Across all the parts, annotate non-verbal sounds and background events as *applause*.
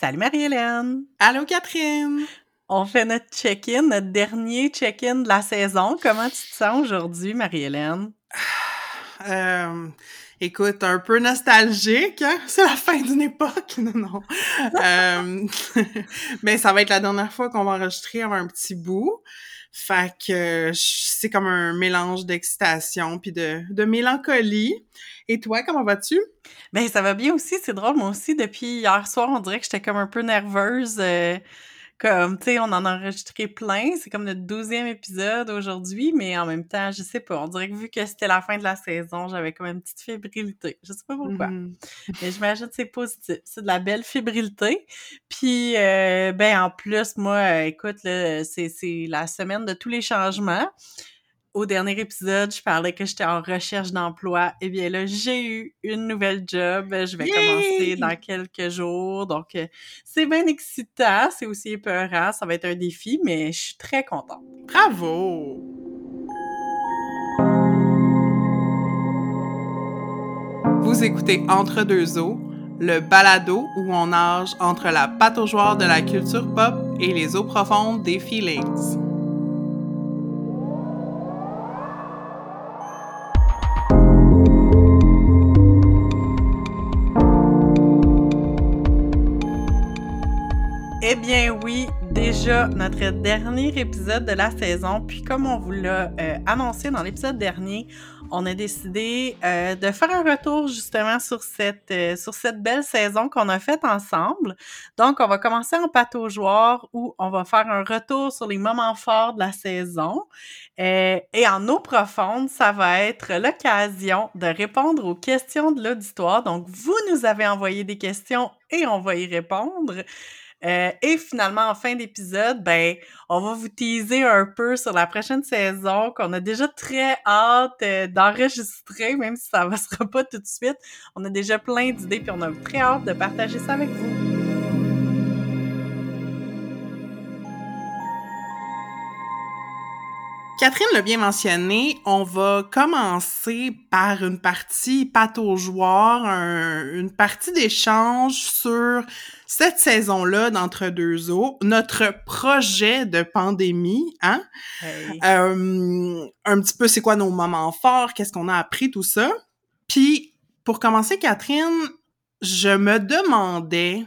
Salut Marie-Hélène! Allô Catherine! On fait notre check-in, notre dernier check-in de la saison. Comment tu te sens aujourd'hui, Marie-Hélène? *sighs* Euh, écoute, un peu nostalgique, hein? C'est la fin d'une époque, *laughs* non, non. euh, *laughs* mais ça va être la dernière fois qu'on va enregistrer avant un petit bout. Fait que c'est comme un mélange d'excitation puis de, de mélancolie. Et toi, comment vas-tu? Ben ça va bien aussi, c'est drôle. Moi aussi, depuis hier soir, on dirait que j'étais comme un peu nerveuse. Euh, comme, tu sais, on en a enregistré plein. C'est comme notre douzième épisode aujourd'hui, mais en même temps, je sais pas. On dirait que vu que c'était la fin de la saison, j'avais comme une petite fébrilité. Je sais pas pourquoi. Mm-hmm. Mais j'imagine que c'est positif. C'est de la belle fébrilité. Puis, euh, ben, en plus, moi, écoute, c'est la semaine de tous les changements au dernier épisode, je parlais que j'étais en recherche d'emploi. Eh bien là, j'ai eu une nouvelle job. Je vais commencer dans quelques jours. Donc, euh, c'est bien excitant. C'est aussi épeurant. Ça va être un défi, mais je suis très contente. Bravo! Vous écoutez Entre deux eaux, le balado où on nage entre la pataugeoire de la culture pop et les eaux profondes des feelings. Eh bien oui, déjà notre dernier épisode de la saison. Puis comme on vous l'a euh, annoncé dans l'épisode dernier, on a décidé euh, de faire un retour justement sur cette euh, sur cette belle saison qu'on a faite ensemble. Donc on va commencer en pataugeoire où on va faire un retour sur les moments forts de la saison. et en eau profonde, ça va être l'occasion de répondre aux questions de l'auditoire. Donc vous nous avez envoyé des questions et on va y répondre. Euh, et finalement, en fin d'épisode, ben, on va vous teaser un peu sur la prochaine saison qu'on a déjà très hâte euh, d'enregistrer, même si ça ne *laughs* sera pas tout de suite. On a déjà plein d'idées puis on a très hâte de partager ça avec vous. Catherine l'a bien mentionné, on va commencer par une partie pataugeoire, une partie d'échange sur cette saison-là d'entre deux eaux, notre projet de pandémie, hein? Euh, un petit peu c'est quoi nos moments forts, qu'est-ce qu'on a appris, tout ça? Puis pour commencer, Catherine, je me demandais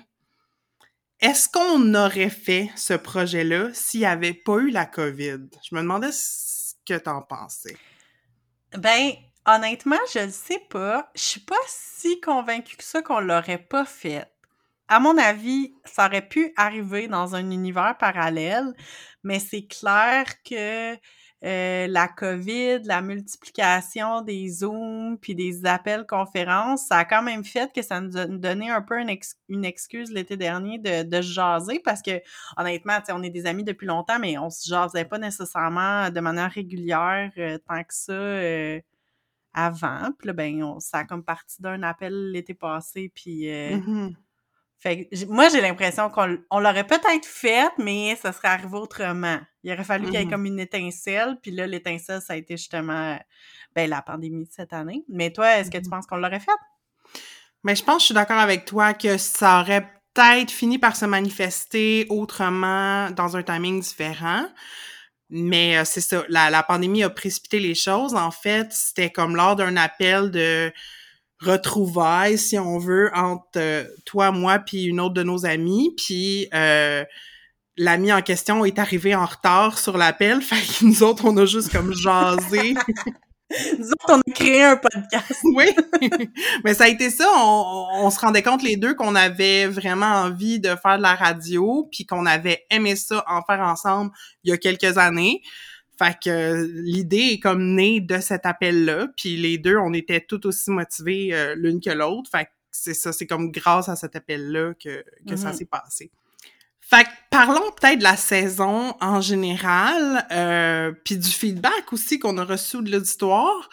est-ce qu'on aurait fait ce projet-là s'il n'y avait pas eu la COVID? Je me demandais ce que t'en pensais. Ben, honnêtement, je ne sais pas. Je suis pas si convaincue que ça qu'on l'aurait pas fait. À mon avis, ça aurait pu arriver dans un univers parallèle, mais c'est clair que euh, la COVID, la multiplication des Zooms puis des appels conférences, ça a quand même fait que ça nous a donné un peu une, excuse l'été dernier de, jaser parce que honnêtement, on est des amis depuis longtemps, mais on se jasait pas nécessairement de manière régulière euh, tant que ça euh, avant. Puis là, ben, ça a comme parti d'un appel l'été passé, puis mmh fait moi, j'ai l'impression qu'on l'aurait peut-être fait, mais ça serait arrivé autrement. Il aurait fallu qu'il y ait mmh comme une étincelle, puis là, l'étincelle, ça a été justement ben, la pandémie de cette année. Mais toi, est-ce que tu mmh penses qu'on l'aurait fait? Mais je pense que je suis d'accord avec toi que ça aurait peut-être fini par se manifester autrement dans un timing différent. Mais euh, c'est ça, la, la pandémie a précipité les choses. En fait, c'était comme lors d'un appel de retrouvailles, si on veut, entre euh, toi, moi, puis une autre de nos amies. Puis euh, l'ami en question est arrivé en retard sur l'appel. *laughs* Fait que nous autres, on a juste comme jasé. *laughs* nous autres, on a créé un podcast. oui. *laughs* Mais ça a été ça. On, on se rendait compte les deux qu'on avait vraiment envie de faire de la radio, puis qu'on avait aimé ça en faire ensemble il y a quelques années. Fait que l'idée est comme née de cet appel-là, puis les deux, on était tout aussi motivés euh, l'une que l'autre. Fait que c'est ça, c'est comme grâce à cet appel-là que, que ça mm-hmm. s'est passé. Fait que parlons peut-être de la saison en général, euh, puis du feedback aussi qu'on a reçu de l'auditoire.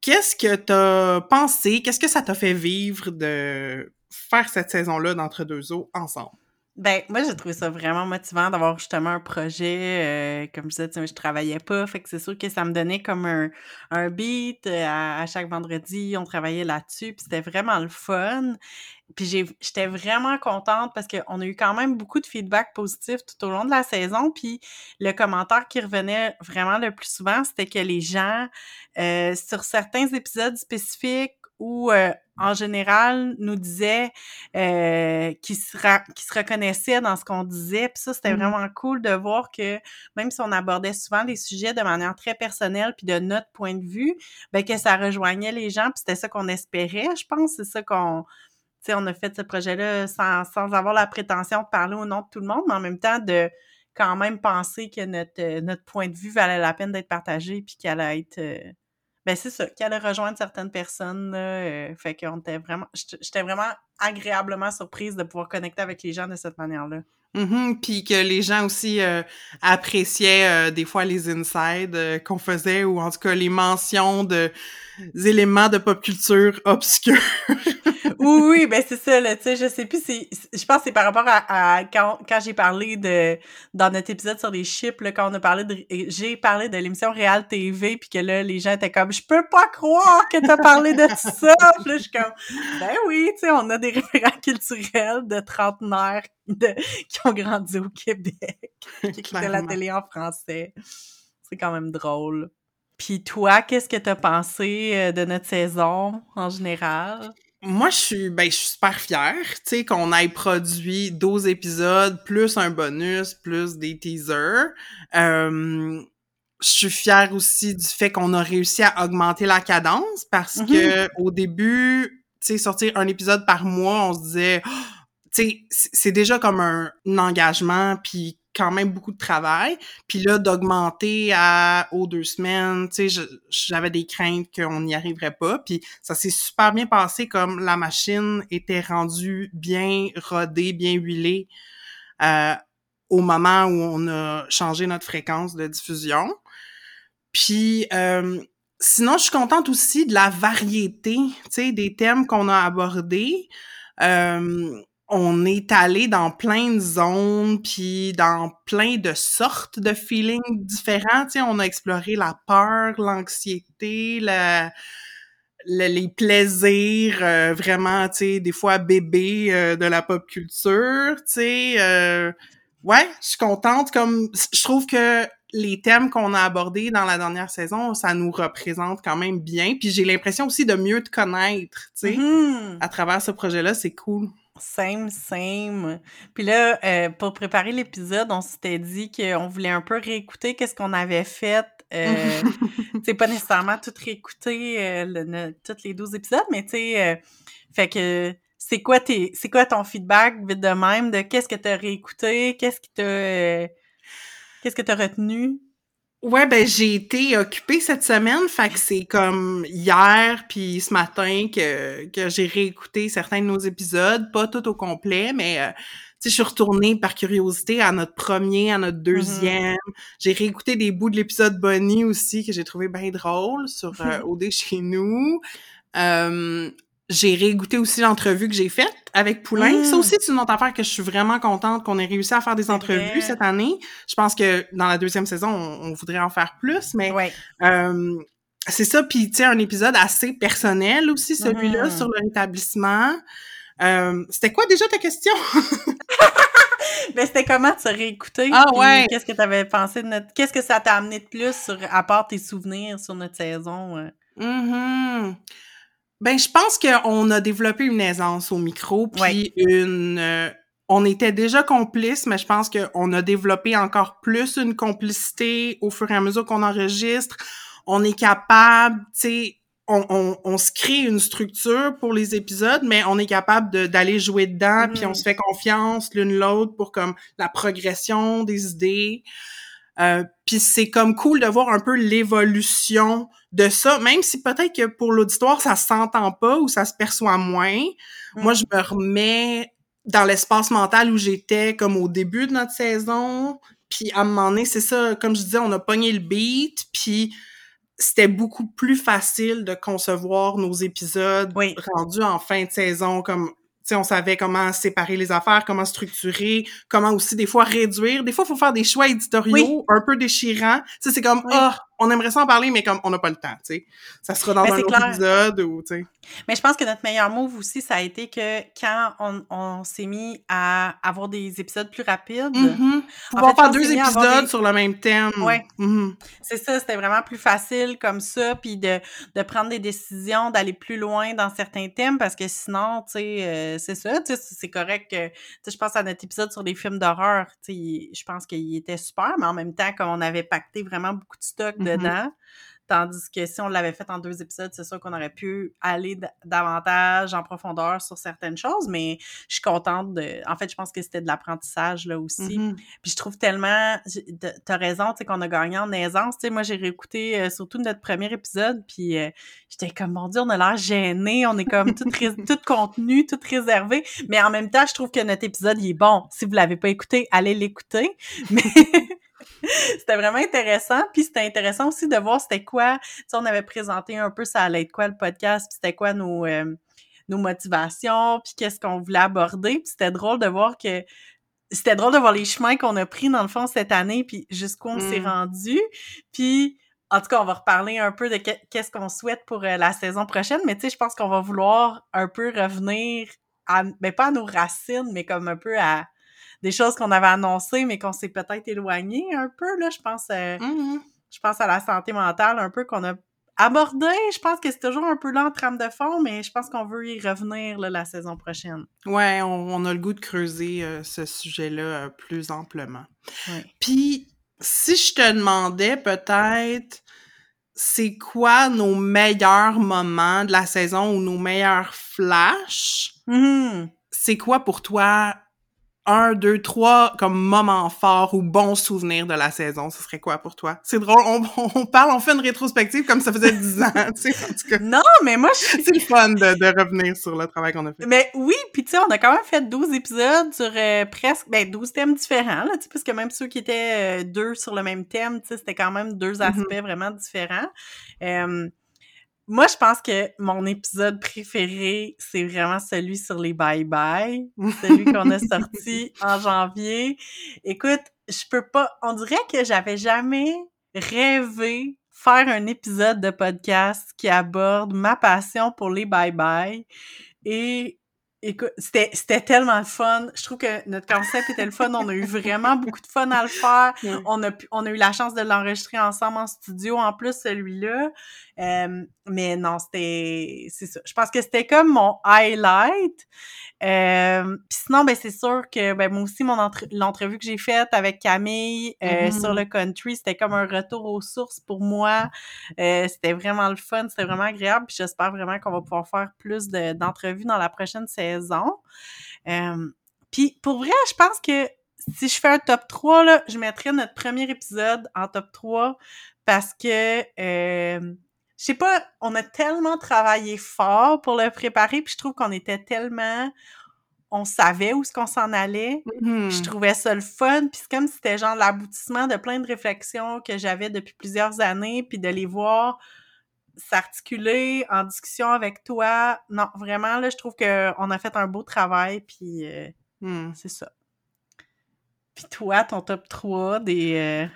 Qu'est-ce que t'as pensé? Qu'est-ce que ça t'a fait vivre de faire cette saison-là d'entre deux eaux ensemble? Ben, moi, j'ai trouvé ça vraiment motivant d'avoir justement un projet. euh, comme je disais, tu sais, je travaillais pas. Fait que c'est sûr que ça me donnait comme un, un beat euh, à, chaque vendredi. On travaillait là-dessus. Puis c'était vraiment le fun. Puis j'étais vraiment contente parce qu'on a eu quand même beaucoup de feedback positif tout au long de la saison. Puis le commentaire qui revenait vraiment le plus souvent, c'était que les gens, euh, sur certains épisodes spécifiques ou euh, en général, nous disaient euh, qu'ils se, se reconnaissaient dans ce qu'on disait. Puis ça, c'était Mhm. vraiment cool de voir que même si on abordait souvent les sujets de manière très personnelle puis de notre point de vue, ben que ça rejoignait les gens. Puis c'était ça qu'on espérait, je pense. C'est ça qu'on... Tu sais, on a fait ce projet-là sans, sans avoir la prétention de parler au nom de tout le monde, mais en même temps de quand même penser que notre, euh, notre point de vue valait la peine d'être partagé puis qu'elle allait être... ben c'est ça, qu'elle allait rejoindre certaines personnes. Là, euh, fait qu'on était vraiment... J'étais vraiment agréablement surprise de pouvoir connecter avec les gens de cette manière-là. Mhm, Puis que les gens aussi euh, appréciaient euh, des fois les insides euh, qu'on faisait ou en tout cas les mentions de des éléments de pop culture obscurs. *laughs* oui, oui, ben c'est ça, là, tu sais, je sais plus, c'est, je pense que c'est par rapport à, à quand, quand j'ai parlé de, dans notre épisode sur les chips, là, quand on a parlé de, j'ai parlé de l'émission Real TV, puis que là, les gens étaient comme, je peux pas croire que t'as parlé de ça! *laughs* Puis là, je suis comme, ben oui, tu sais, on a des référents culturels de trentenaires de, qui ont grandi au Québec, qui écoutaient la télé en français. C'est quand même drôle. Puis toi, qu'est-ce que t'as pensé euh, de notre saison en général? Moi, je suis ben je suis super fière, tu sais qu'on ait produit 12 épisodes plus un bonus plus des teasers. Euh, je suis fière aussi du fait qu'on a réussi à augmenter la cadence parce Mhm. que au début, tu sais sortir un épisode par mois, on se disait Oh, tu sais c'est c'est déjà comme un, un engagement puis quand même beaucoup de travail. Puis là, d'augmenter à aux deux semaines, tu sais, j'avais des craintes qu'on n'y arriverait pas. Puis ça s'est super bien passé comme la machine était rendue bien rodée, bien huilée euh, au moment où on a changé notre fréquence de diffusion. Puis euh, sinon, je suis contente aussi de la variété, tu sais, des thèmes qu'on a abordés. Euh, on est allé dans plein de zones, puis dans plein de sortes de feelings différents. Tu sais, on a exploré la peur, l'anxiété, la, le- les plaisirs, euh, vraiment, tu sais, des fois bébés euh, de la pop culture. Tu sais, euh, ouais, je suis contente. Comme je trouve que les thèmes qu'on a abordés dans la dernière saison, ça nous représente quand même bien. Puis j'ai l'impression aussi de mieux te connaître, tu sais, Mhm. à travers ce projet-là, c'est cool. Same, same. Puis là, euh, pour préparer l'épisode, on s'était dit qu'on voulait un peu réécouter qu'est-ce qu'on avait fait. Euh, *laughs* sais, pas nécessairement tout réécouter, euh, le- tous les 12 épisodes, mais tu sais, euh, fait que c'est quoi tes, c'est quoi ton feedback vite de même de qu'est-ce que t'as réécouté, qu'est-ce qui t'a, euh, qu'est-ce que t'as retenu? Ouais, ben j'ai été occupée cette semaine, fait que c'est comme hier puis ce matin que, que j'ai réécouté certains de nos épisodes, pas tout au complet, mais euh, tu sais, je suis retournée par curiosité à notre premier, à notre deuxième. J'ai réécouté des bouts de l'épisode Bonnie aussi que j'ai trouvé bien drôle sur *laughs* euh, OD chez nous. Euh, j'ai réécouté aussi l'entrevue que j'ai faite avec Poulain. Mm. Ça aussi, c'est une autre affaire que je suis vraiment contente qu'on ait réussi à faire des entrevues cette année. Je pense que dans la deuxième saison, on, on voudrait en faire plus, mais Ouais. euh, c'est ça. Puis, tu sais, un épisode assez personnel aussi, celui-là, Mhm. sur le rétablissement. Euh, C'était quoi déjà ta question? *laughs* Ben, c'était comment se réécouter? Ah ouais. Qu'est-ce que t'avais pensé de notre, qu'est-ce que ça t'a amené de plus sur, à part tes souvenirs sur notre saison? Mhm. Ben, je pense qu'on a développé une aisance au micro, puis Ouais. une... euh, on était déjà complices, mais je pense qu'on a développé encore plus une complicité au fur et à mesure qu'on enregistre. On est capable, tu sais, on, on, on se crée une structure pour les épisodes, mais on est capable de- d'aller jouer dedans, puis on se fait confiance l'une l'autre pour comme la progression des idées. Euh, puis c'est comme cool de voir un peu l'évolution de ça, même si peut-être que pour l'auditoire, ça s'entend pas ou ça se perçoit moins. Moi, je me remets dans l'espace mental où j'étais comme au début de notre saison. Puis à un moment donné, c'est ça, comme je disais, on a pogné le beat, puis c'était beaucoup plus facile de concevoir nos épisodes Oui. rendus en fin de saison. Comme, tu sais, on savait comment séparer les affaires, comment structurer, comment aussi des fois réduire. Des fois, il faut faire des choix éditoriaux un peu déchirants. C'est comme, ah, on aimerait ça en parler, mais comme on n'a pas le temps, tu sais. Ça sera dans un autre épisode ou, tu sais. Mais je pense que notre meilleur move aussi, ça a été que quand on, on s'est mis à avoir des épisodes plus rapides. Mm Pouvoir faire deux épisodes sur le même thème. Ouais. Mm-hmm. C'est ça, c'était vraiment plus facile comme ça, puis de, de prendre des décisions, d'aller plus loin dans certains thèmes, parce que sinon, tu sais, euh, c'est ça, tu sais, c'est correct que, tu sais, je pense à notre épisode sur les films d'horreur, tu sais, je pense qu'il était super, mais en même temps, comme on avait pacté vraiment beaucoup de stock. Dedans. Tandis que si on l'avait fait en deux épisodes, c'est sûr qu'on aurait pu aller davantage en profondeur sur certaines choses, mais je suis contente de. En fait, je pense que c'était de l'apprentissage là aussi. Mm-hmm. Puis je trouve tellement. T'as raison, tu sais, qu'on a gagné en aisance. Tu sais, moi, j'ai réécouté euh, surtout notre premier épisode, puis euh, j'étais comme, mon Dieu, on a l'air gêné, on est comme tout, tout contenu, tout réservé. Mais en même temps, je trouve que notre épisode, il est bon. Si vous l'avez pas écouté, allez l'écouter. *laughs* Mais. *laughs* c'était vraiment intéressant. Puis c'était intéressant aussi de voir c'était quoi. Tu sais, on avait présenté un peu ça allait être quoi le podcast, puis c'était quoi nos, euh, nos motivations, puis qu'est-ce qu'on voulait aborder. Puis c'était drôle de voir que c'était drôle de voir les chemins qu'on a pris dans le fond cette année, puis jusqu'où on s'est mm. rendu. Puis en tout cas, on va reparler un peu de qu'est-ce qu'on souhaite pour euh, la saison prochaine, mais tu sais, je pense qu'on va vouloir un peu revenir à, ben pas à nos racines, mais comme un peu à, des choses qu'on avait annoncées, mais qu'on s'est peut-être éloigné un peu, là. Je pense, euh, mm-hmm. je pense à la santé mentale un peu qu'on a abordé. Je pense que c'est toujours un peu là en trame de fond, mais je pense qu'on veut y revenir là, la saison prochaine. Ouais, on, a le goût de creuser euh, ce sujet-là euh, plus amplement. Ouais. Puis, si je te demandais peut-être c'est quoi nos meilleurs moments de la saison ou nos meilleurs flashs, mm-hmm. c'est quoi pour toi un, deux, trois comme moments forts ou bons souvenirs de la saison, ce serait quoi pour toi? C'est drôle, on, on, parle, on fait une rétrospective comme ça faisait dix ans, *laughs* tu sais, en tout cas. Non, mais moi, je... C'est le fun de, de, revenir sur le travail qu'on a fait. Mais oui, puis tu sais, on a quand même fait 12 épisodes sur euh, presque, ben 12 thèmes différents, là, tu sais, parce que même ceux qui étaient euh, deux sur le même thème, tu sais, c'était quand même deux mm-hmm. aspects vraiment différents. Euh, moi, je pense que mon épisode préféré, c'est vraiment celui sur les bye-bye, celui qu'on a sorti *laughs* en janvier. Écoute, je peux pas, on dirait que j'avais jamais rêvé faire un épisode de podcast qui aborde ma passion pour les bye-bye et Écoute, c'était, tellement le fun. Je trouve que notre concept était le fun. On a eu vraiment beaucoup de fun à le faire. On, a on a eu la chance de l'enregistrer ensemble en studio, en plus, celui-là. Euh, mais non, c'était... C'est ça. Je pense que c'était comme mon highlight. Euh, Puis sinon, ben c'est sûr que ben, moi aussi, mon l'entrevue que j'ai faite avec Camille euh, sur mm-hmm. le country, c'était comme un retour aux sources pour moi. Euh, c'était vraiment le fun, c'était vraiment agréable. Puis j'espère vraiment qu'on va pouvoir faire plus d'entrevues dans la prochaine saison. Euh, puis pour vrai, je pense que si je fais un top 3, là, je mettrais notre premier épisode en top 3 parce que euh, je sais pas, on a tellement travaillé fort pour le préparer, puis je trouve qu'on était tellement on savait où ce qu'on s'en allait. Je mm-hmm. trouvais ça le fun, puis c'est comme si c'était genre l'aboutissement de plein de réflexions que j'avais depuis plusieurs années, puis de les voir s'articuler en discussion avec toi. Non, vraiment, là, je trouve qu'on a fait un beau travail, puis euh, mm. c'est ça. Puis toi, ton top 3 des... Euh,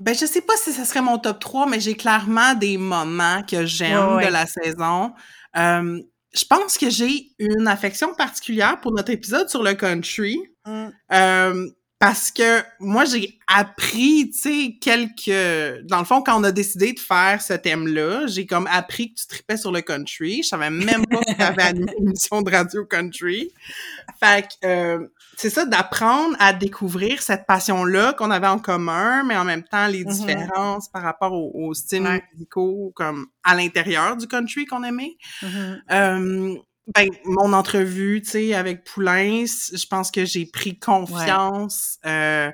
ben, je sais pas si ce serait mon top 3, mais j'ai clairement des moments que j'aime de la saison. Euh, je pense que j'ai une affection particulière pour notre épisode sur le country. Mm. Euh, parce que moi, j'ai appris, tu sais, quelques... Dans le fond, quand on a décidé de faire ce thème-là, j'ai comme appris que tu tripais sur le country. Je savais même pas que tu avais une émission de radio country. Fait que, euh, c'est ça, d'apprendre à découvrir cette passion-là qu'on avait en commun, mais en même temps, les mm-hmm. différences par rapport aux, styles musicaux, comme à l'intérieur du country qu'on aimait. Mm-hmm. Euh, ben, mon entrevue, tu sais, avec Poulain, je pense que j'ai pris confiance. Euh,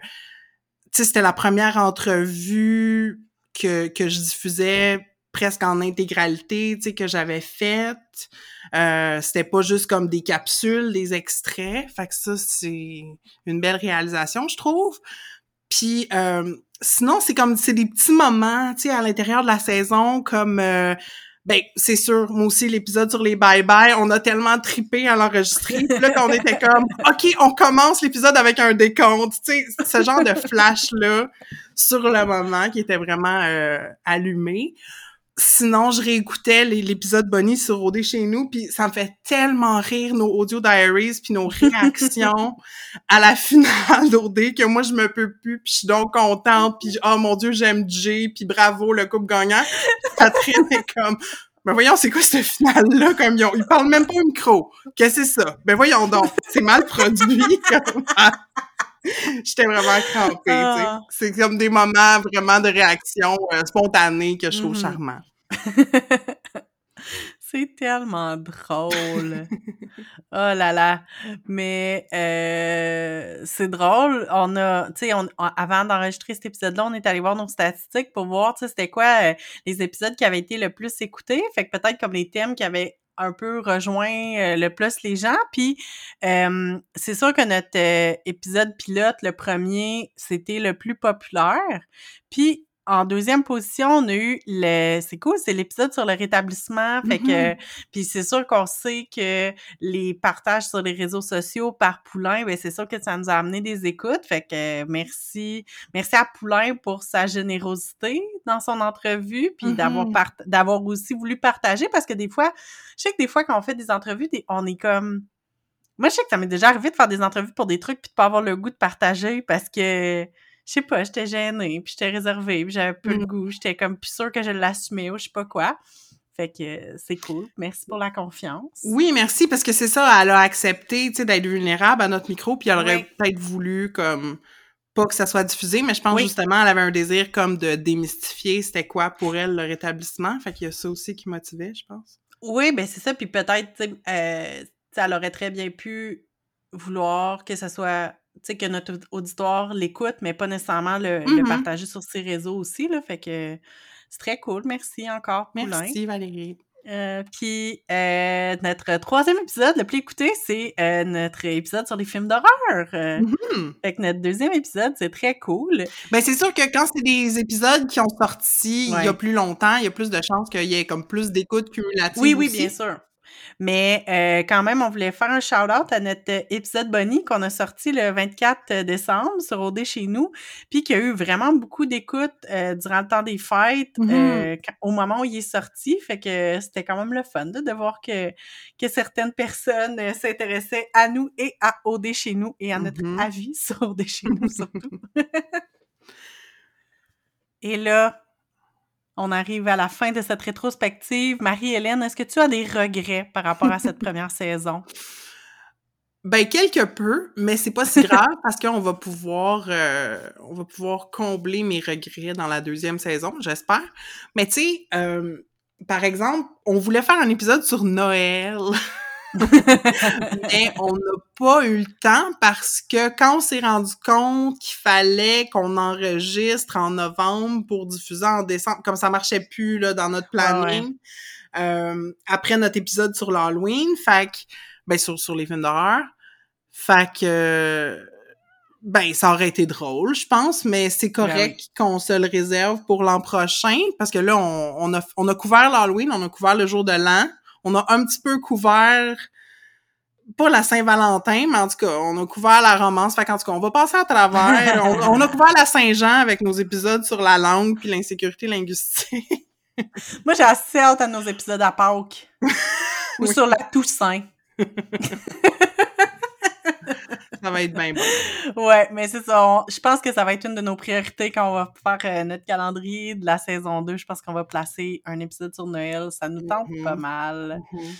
tu sais, c'était la première entrevue que, que je diffusais presque en intégralité, tu sais, que j'avais faite. Euh, c'était pas juste comme des capsules, des extraits. Fait que ça, c'est une belle réalisation, je trouve. Puis euh, sinon, c'est comme c'est des petits moments, tu sais, à l'intérieur de la saison, comme euh, Ben, c'est sûr, moi aussi, l'épisode sur les bye-bye, on a tellement tripé à l'enregistrer. Là, qu'on était comme, *laughs* OK, on commence l'épisode avec un décompte. Tu sais, ce genre de flash-là sur le moment qui était vraiment euh, allumé sinon, je réécoutais l'épisode Bonnie sur OD chez nous, puis ça me fait tellement rire nos audio diaries puis nos réactions à la finale d'OD que moi je me peux plus, puis je suis donc contente, puis oh mon dieu j'aime Jay, puis bravo le couple gagnant. Catherine est comme ben voyons, c'est quoi ce final-là? Comme ils, ont, ils parlent même pas au micro. Qu'est-ce que c'est ça? Ben voyons donc, c'est mal produit. *laughs* *laughs* J'étais vraiment crampée, tu sais. Ah. C'est comme des moments vraiment de réaction euh, spontanée que je trouve mm-hmm. charmant. *laughs* C'est tellement drôle. oh là là. Mais euh, c'est drôle. On a, tu sais, avant d'enregistrer cet épisode-là, on est allé voir nos statistiques pour voir, tu sais, c'était quoi euh, les épisodes qui avaient été le plus écoutés. Fait que peut-être comme les thèmes qui avaient un peu rejoint euh, le plus les gens. Puis c'est sûr que notre épisode pilote, le premier, c'était le plus populaire. Puis en deuxième position, on a eu le c'est cool, c'est l'épisode sur le rétablissement. Fait que mm-hmm. puis c'est sûr qu'on sait que les partages sur les réseaux sociaux par Poulain, ben c'est sûr que ça nous a amené des écoutes. Fait que merci merci à Poulain pour sa générosité dans son entrevue puis d'avoir mm-hmm. d'avoir aussi voulu partager parce que des fois, je sais que des fois quand on fait des entrevues, on est comme moi je sais que ça m'est déjà arrivé de faire des entrevues pour des trucs puis de pas avoir le goût de partager parce que je sais pas, j'étais gênée, puis j'étais réservée, puis j'avais peu de mm. goût, j'étais comme plus sûre que je l'assumais ou je sais pas quoi. Fait que c'est cool. Merci pour la confiance. Oui, merci, parce que c'est ça, elle a accepté, tu sais, d'être vulnérable à notre micro, puis elle aurait peut-être voulu, comme, pas que ça soit diffusé, mais je pense justement, elle avait un désir, comme, de démystifier c'était quoi pour elle le rétablissement. Fait qu'il y a ça aussi qui motivait, je pense. Oui, ben c'est ça, puis peut-être, tu sais, euh, elle aurait très bien pu vouloir que ça soit que notre auditoire l'écoute, mais pas nécessairement le, mmh partager sur ses réseaux aussi, là. Fait que c'est très cool. Merci encore, Poulain. Merci, Valérie. Euh, puis euh, notre troisième épisode, le plus écouté, c'est euh, notre épisode sur les films d'horreur. Mmh fait que notre deuxième épisode, c'est très cool. Ben c'est sûr que quand c'est des épisodes qui ont sorti il y a plus longtemps, il y a plus de chances qu'il y ait comme plus d'écoute cumulative. Oui, oui, bien sûr. Mais euh, quand même, on voulait faire un shout-out à notre euh, épisode Bonnie qu'on a sorti le 24 décembre sur OD chez nous, puis qui a eu vraiment beaucoup d'écoute euh, durant le temps des fêtes, mm-hmm. au moment où il est sorti. Fait que c'était quand même le fun de voir que, que certaines personnes s'intéressaient à nous et à OD chez nous et à notre mm-hmm. avis sur OD chez nous surtout. *laughs* et là, on arrive à la fin de cette rétrospective. Marie-Hélène, est-ce que tu as des regrets par rapport à cette *laughs* première saison? Ben quelque peu, mais c'est pas si *laughs* grave parce qu'on va pouvoir euh, on va pouvoir combler mes regrets dans la deuxième saison, j'espère. Mais tu sais, euh, par exemple, on voulait faire un épisode sur Noël. *laughs* mais on n'a pas eu le temps parce que quand on s'est rendu compte qu'il fallait qu'on enregistre en novembre pour diffuser en décembre, comme ça marchait plus là, dans notre ah planning, euh, après notre épisode sur l'Halloween, fait ben sur, sur les films d'horreur, fait que ben ça aurait été drôle, je pense, mais c'est ben correct qu'on se le réserve pour l'an prochain parce que là on, on a on a couvert l'Halloween, on a couvert le jour de l'an on a un petit peu couvert pas la Saint-Valentin, mais en tout cas, on a couvert la romance. Fait qu'en tout cas, on va passer à travers. *laughs* on, a couvert la Saint-Jean avec nos épisodes sur la langue puis l'insécurité linguistique. *laughs* Moi, j'ai assez hâte à nos épisodes à Pâques. *laughs* Ou sur la Toussaint. Ça va être bien bon. Ouais, mais c'est ça. je pense que ça va être une de nos priorités quand on va faire euh, notre calendrier de la saison 2. Je pense qu'on va placer un épisode sur Noël. Ça nous tente pas mm-hmm. mal. Mm-hmm.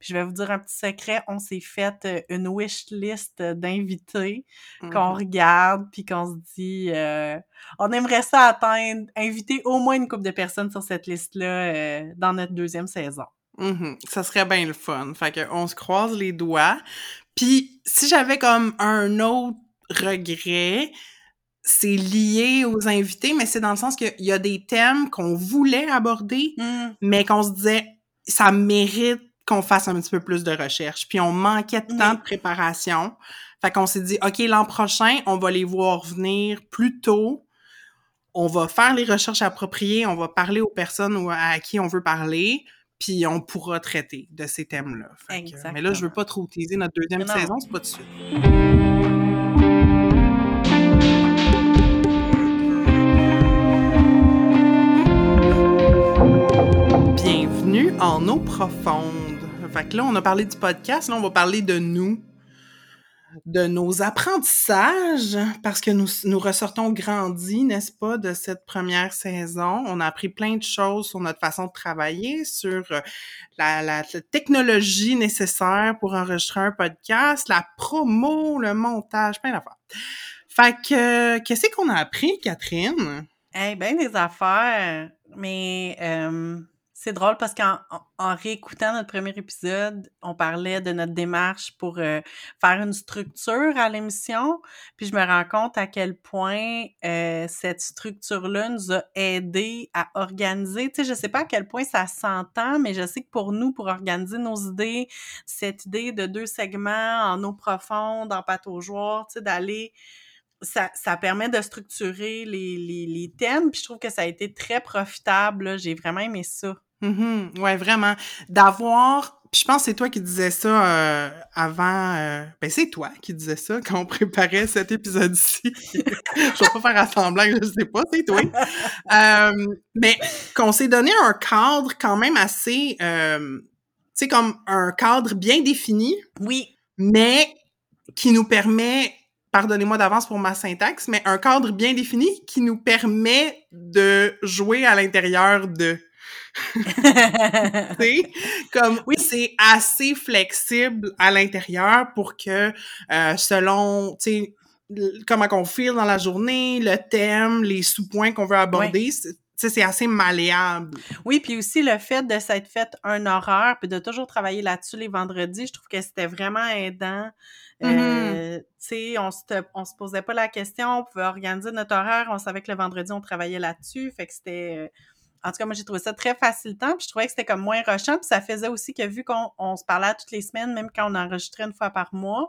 je vais vous dire un petit secret. On s'est fait euh, une wish list d'invités qu'on mm-hmm. regarde puis qu'on se dit euh, on aimerait ça atteindre, inviter au moins une couple de personnes sur cette liste-là dans notre deuxième saison. Ça serait bien le fun. Fait qu'on se croise les doigts. Puis si j'avais comme un autre regret, c'est lié aux invités, mais c'est dans le sens qu'il y a des thèmes qu'on voulait aborder, mmh. mais qu'on se disait ça mérite qu'on fasse un petit peu plus de recherche. Puis on manquait de temps de préparation. Fait qu'on s'est dit, OK, l'an prochain, on va les voir venir plus tôt on va faire les recherches appropriées, on va parler aux personnes à qui on veut parler, puis on pourra traiter de ces thèmes-là. Mais là, je veux pas trop utiliser notre deuxième saison, c'est pas de suite. Bienvenue en eau profonde. Fait que là, on a parlé du podcast, là, on va parler de nous de nos apprentissages, parce que nous, nous ressortons grandis, n'est-ce pas, de cette première saison. On a appris plein de choses sur notre façon de travailler, sur euh, la, la, technologie nécessaire pour enregistrer un podcast, la promo, le montage, plein d'affaires. Fait que, qu'est-ce qu'on a appris, Catherine? Eh bien, des affaires, mais... Euh c'est drôle parce qu'en réécoutant notre premier épisode, on parlait de notre démarche pour euh, faire une structure à l'émission. Puis je me rends compte à quel point euh, cette structure-là nous a aidé à organiser. Tu sais, je sais pas à quel point ça s'entend, mais je sais que pour nous, pour organiser nos idées, cette idée de deux segments en eau profonde, en pâte aux tu sais, d'aller ça, ça, permet de structurer les, les, les, thèmes, puis je trouve que ça a été très profitable. J'ai vraiment aimé ça. Mm Ouais, vraiment. D'avoir je pense que c'est toi qui disais ça euh, avant. Euh, ben, c'est toi qui disais ça quand on préparait cet épisode-ci. *laughs* je vais pas faire assemblant, je sais pas, c'est toi. Euh, mais qu'on s'est donné un cadre quand même assez. tu sais, comme un cadre bien défini. Oui. Mais qui nous permet. Pardonnez-moi d'avance pour ma syntaxe, mais un cadre bien défini qui nous permet de jouer à l'intérieur de *laughs* comme oui. c'est assez flexible à l'intérieur pour que euh, selon tu sais comment qu'on file dans la journée, le thème, les sous-points qu'on veut aborder, c'est assez malléable. Oui, puis aussi le fait de s'être fait un horaire puis de toujours travailler là-dessus les vendredis, je trouve que c'était vraiment aidant. Mm-hmm. Euh, tu sais, on se, on se posait pas la question, on pouvait organiser notre horaire, on savait que le vendredi, on travaillait là-dessus, fait que c'était euh, en tout cas, moi, j'ai trouvé ça très facilitant, puis je trouvais que c'était comme moins rushant, puis ça faisait aussi que vu qu'on se parlait toutes les semaines, même quand on enregistrait une fois par mois,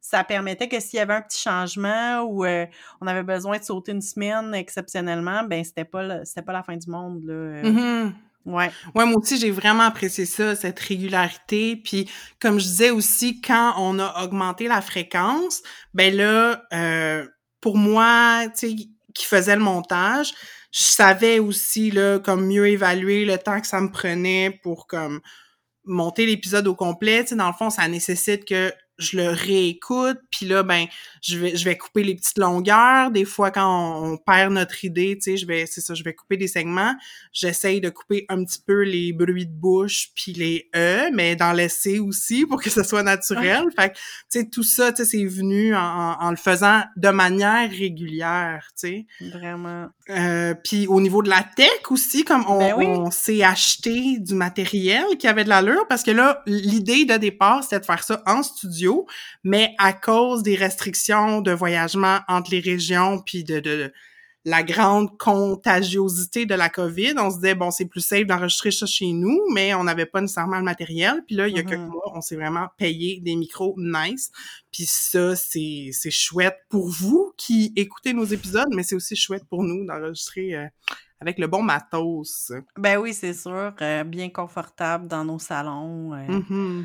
ça permettait que s'il y avait un petit changement ou euh, on avait besoin de sauter une semaine exceptionnellement, ben c'était pas c'était pas la fin du monde là. Mm-hmm. Ouais. Ouais, moi aussi j'ai vraiment apprécié ça, cette régularité. Puis comme je disais aussi, quand on a augmenté la fréquence, ben là, euh, pour moi, tu sais, qui faisait le montage, je savais aussi là comme mieux évaluer le temps que ça me prenait pour comme monter l'épisode au complet. Tu sais, dans le fond, ça nécessite que je le réécoute, puis là, ben, je vais, je vais couper les petites longueurs. Des fois, quand on, perd notre idée, tu sais, je vais, c'est ça, je vais couper des segments. J'essaye de couper un petit peu les bruits de bouche puis les E, mais d'en laisser aussi *laughs* pour que ce soit naturel. Fait que, tu sais, tout ça, tu sais, c'est venu en, en, le faisant de manière régulière, tu sais. Vraiment. Euh, puis au niveau de la tech aussi, comme on, ben on s'est acheté du matériel qui avait de l'allure, parce que là, l'idée de départ, c'était de faire ça en studio mais à cause des restrictions de voyagement entre les régions, puis de, la grande contagiosité de la COVID, on se disait, bon, c'est plus safe d'enregistrer ça chez nous, mais on n'avait pas nécessairement le matériel. Puis là, il y a quelques mm-hmm. mois, on s'est vraiment payé des micros nice. Puis ça, c'est, chouette pour vous qui écoutez nos épisodes, mais c'est aussi chouette pour nous d'enregistrer euh, avec le bon matos. Ben oui, c'est sûr. Euh, bien confortable dans nos salons. Euh. Mm-hmm.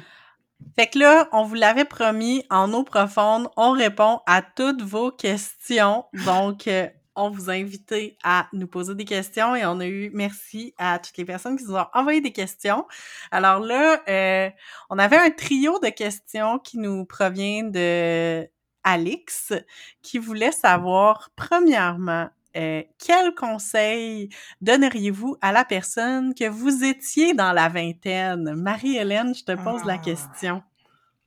Fait que là, on vous l'avait promis, en eau profonde, on répond à toutes vos questions. Donc, euh, on vous a à nous poser des questions et on a eu merci à toutes les personnes qui nous ont envoyé des questions. Alors là, euh, on avait un trio de questions qui nous provient de Alix, qui voulait savoir, premièrement, euh, quel conseil donneriez-vous à la personne que vous étiez dans la vingtaine? Marie-Hélène, je te pose la ah. question.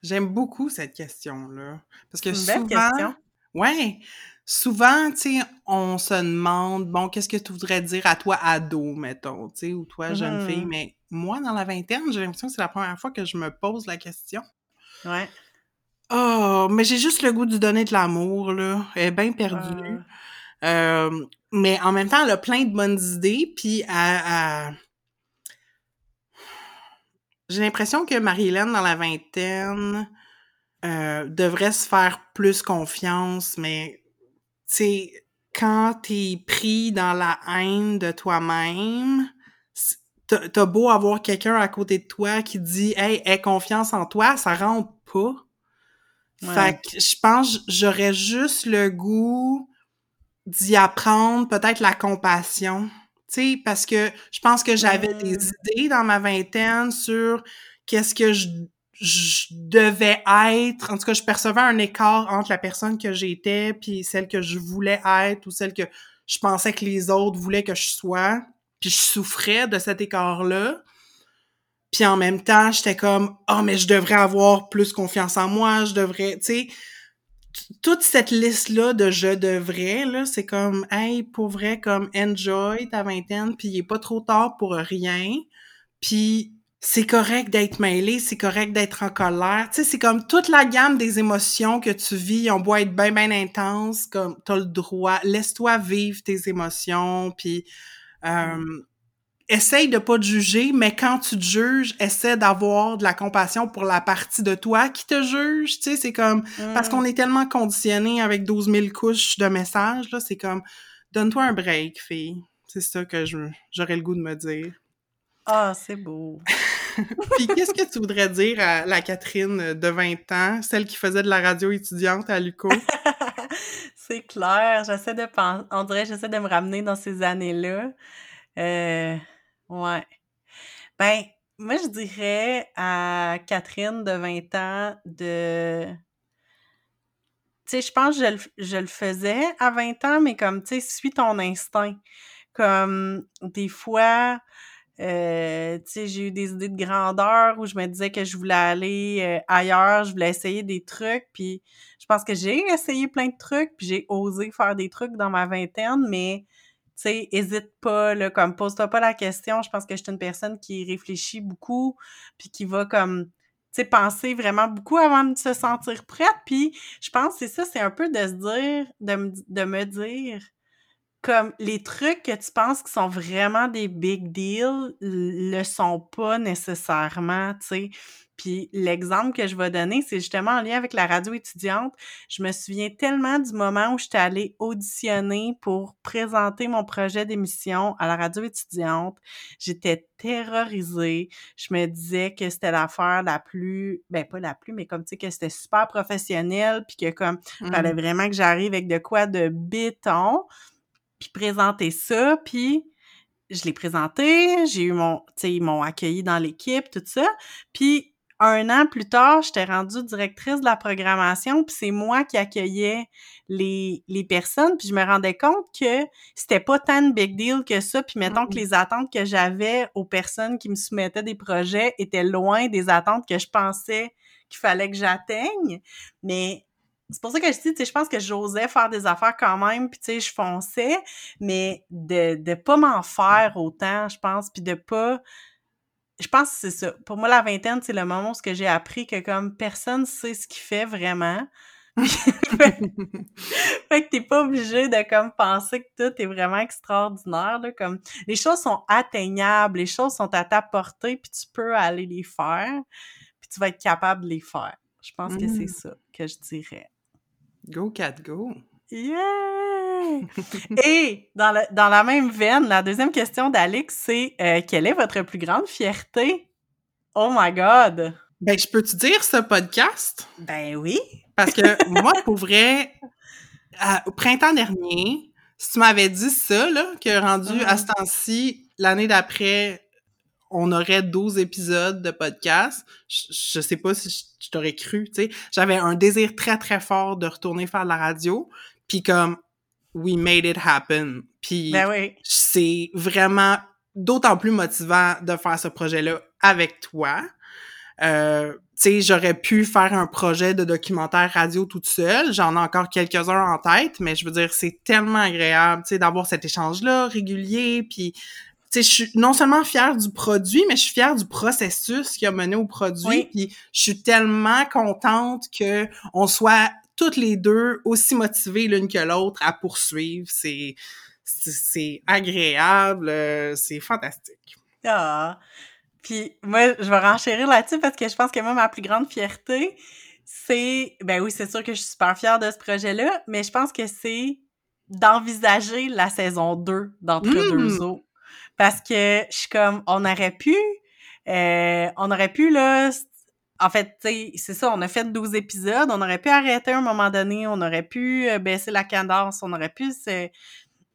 J'aime beaucoup cette question-là. Parce que souvent... Belle question. Ouais. Souvent, tu sais, on se demande, bon, qu'est-ce que tu voudrais dire à toi ado, mettons, tu sais, ou toi jeune fille? Mm-hmm. Mais moi, dans la vingtaine, j'ai l'impression que c'est la première fois que je me pose la question. Ouais. Oh, mais j'ai juste le goût de donner de l'amour, là. Elle est bien perdue. Euh, mais en même temps, elle a plein de bonnes idées, puis j'ai l'impression que Marie-Hélène, dans la vingtaine, euh, devrait se faire plus confiance, mais tu quand t'es pris dans la haine de toi-même, t'as beau avoir quelqu'un à côté de toi qui dit Hey, aie confiance en toi, ça rentre pas. Fait que je pense j'aurais juste le goût d'y apprendre peut-être la compassion. Tu sais, parce que je pense que j'avais des mmh. idées dans ma vingtaine sur qu'est-ce que je, je, devais être. En tout cas, je percevais un écart entre la personne que j'étais puis celle que je voulais être ou celle que je pensais que les autres voulaient que je sois. Puis je souffrais de cet écart-là. Puis en même temps, j'étais comme oh mais je devrais avoir plus confiance en moi, je devrais, tu sais toute cette liste là de je devrais là, c'est comme hey pour vrai comme enjoy ta vingtaine puis il est pas trop tard pour rien. Puis c'est correct d'être mêlé, c'est correct d'être en colère. Tu sais, c'est comme toute la gamme des émotions que tu vis, on doit être bien, bien intense, comme t'as le droit. Laisse-toi vivre tes émotions, puis euh, essaye de pas te juger, mais quand tu te juges, essaie d'avoir de la compassion pour la partie de toi qui te juge, tu sais, c'est comme, parce qu'on mm. est tellement conditionné avec 12 000 couches de messages, là, c'est comme, donne-toi un break, fille. C'est ça que j'aurais le goût de me dire. Ah, c'est beau. *laughs* Puis qu'est-ce que tu voudrais dire à la Catherine de 20 ans, celle qui faisait de la radio étudiante à Luco? *laughs* c'est clair, j'essaie de penser, on dirait j'essaie de me ramener dans ces années-là. Euh, Ouais. Ben, moi, je dirais à Catherine de 20 ans de. Tu sais, je pense que je le, faisais à 20 ans, mais comme, tu sais, suis ton instinct. Comme, des fois, euh, tu sais, j'ai eu des idées de grandeur où je me disais que je voulais aller euh, ailleurs, je voulais essayer des trucs, puis je pense que j'ai essayé plein de trucs, puis j'ai osé faire des trucs dans ma vingtaine, mais sais, hésite pas, là, comme pose-toi pas la question. Je pense que je suis une personne qui réfléchit beaucoup, puis qui va comme, tu sais, penser vraiment beaucoup avant de se sentir prête. Puis je pense que c'est ça, c'est un peu de se dire, de de me dire, comme les trucs que tu penses qui sont vraiment des big deals le sont pas nécessairement, tu sais. Puis l'exemple que je vais donner, c'est justement en lien avec la radio étudiante. Je me souviens tellement du moment où j'étais allée auditionner pour présenter mon projet d'émission à la radio étudiante. J'étais terrorisée. Je me disais que c'était l'affaire la plus, ben pas la plus, mais comme tu sais que c'était super professionnel, puis que comme fallait mmh. vraiment que j'arrive avec de quoi de béton, puis présenter ça, puis je l'ai présenté, j'ai eu mon, tu sais, ils m'ont accueilli dans l'équipe, tout ça. Puis un an plus tard, j'étais rendue directrice de la programmation, puis c'est moi qui accueillais les, les personnes, puis je me rendais compte que c'était pas tant de big deal que ça, puis mettons que les attentes que j'avais aux personnes qui me soumettaient des projets étaient loin des attentes que je pensais qu'il fallait que j'atteigne, mais c'est pour ça que je dis, tu sais, je pense que j'osais faire des affaires quand même, puis tu sais, je fonçais, mais de de pas m'en faire autant, je pense, puis de pas je pense que c'est ça. Pour moi, la vingtaine, c'est le moment où j'ai appris que comme personne sait ce qu'il fait vraiment. *laughs* fait que t'es pas obligé de comme penser que tout est vraiment extraordinaire. Là, comme les choses sont atteignables, les choses sont à ta portée, puis tu peux aller les faire, puis tu vas être capable de les faire. Je pense que c'est mmh. ça que je dirais. Go cat go. Yeah! *laughs* Et dans, dans la même veine, la deuxième question d'Alex, c'est euh, quelle est votre plus grande fierté? Oh my God! Ben, je peux te dire ce podcast? Ben oui! Parce que moi, pour vrai, au printemps dernier, si tu m'avais dit ça, là, que rendu à mm-hmm. ce temps-ci, l'année d'après, on aurait 12 épisodes de podcast, je, sais pas si je, je t'aurais cru, tu sais. J'avais un désir très, très fort de retourner faire de la radio. Puis comme, we made it happen. Puis ben c'est vraiment d'autant plus motivant de faire ce projet-là avec toi. Euh, tu sais, j'aurais pu faire un projet de documentaire radio toute seule. J'en ai encore quelques-uns en tête, mais je veux dire, c'est tellement agréable, tu sais, d'avoir cet échange-là régulier. Puis, je suis non seulement fière du produit, mais je suis fière du processus qui a mené au produit. Puis, je suis tellement contente que on soit toutes les deux aussi motivées l'une que l'autre à poursuivre. C'est c'est agréable, euh, c'est fantastique. Ah. Puis moi, je vais renchérir là-dessus parce que je pense que moi, ma plus grande fierté, c'est... Ben oui, c'est sûr que je suis super fière de ce projet-là, mais je pense que c'est d'envisager la saison 2 d'Entre deux Mm. eaux. Parce que je suis comme, on aurait pu, euh, on aurait pu, là, en fait, c'est ça, on a fait 12 épisodes, on aurait pu arrêter à un moment donné, on aurait pu euh, baisser la cadence, on aurait pu se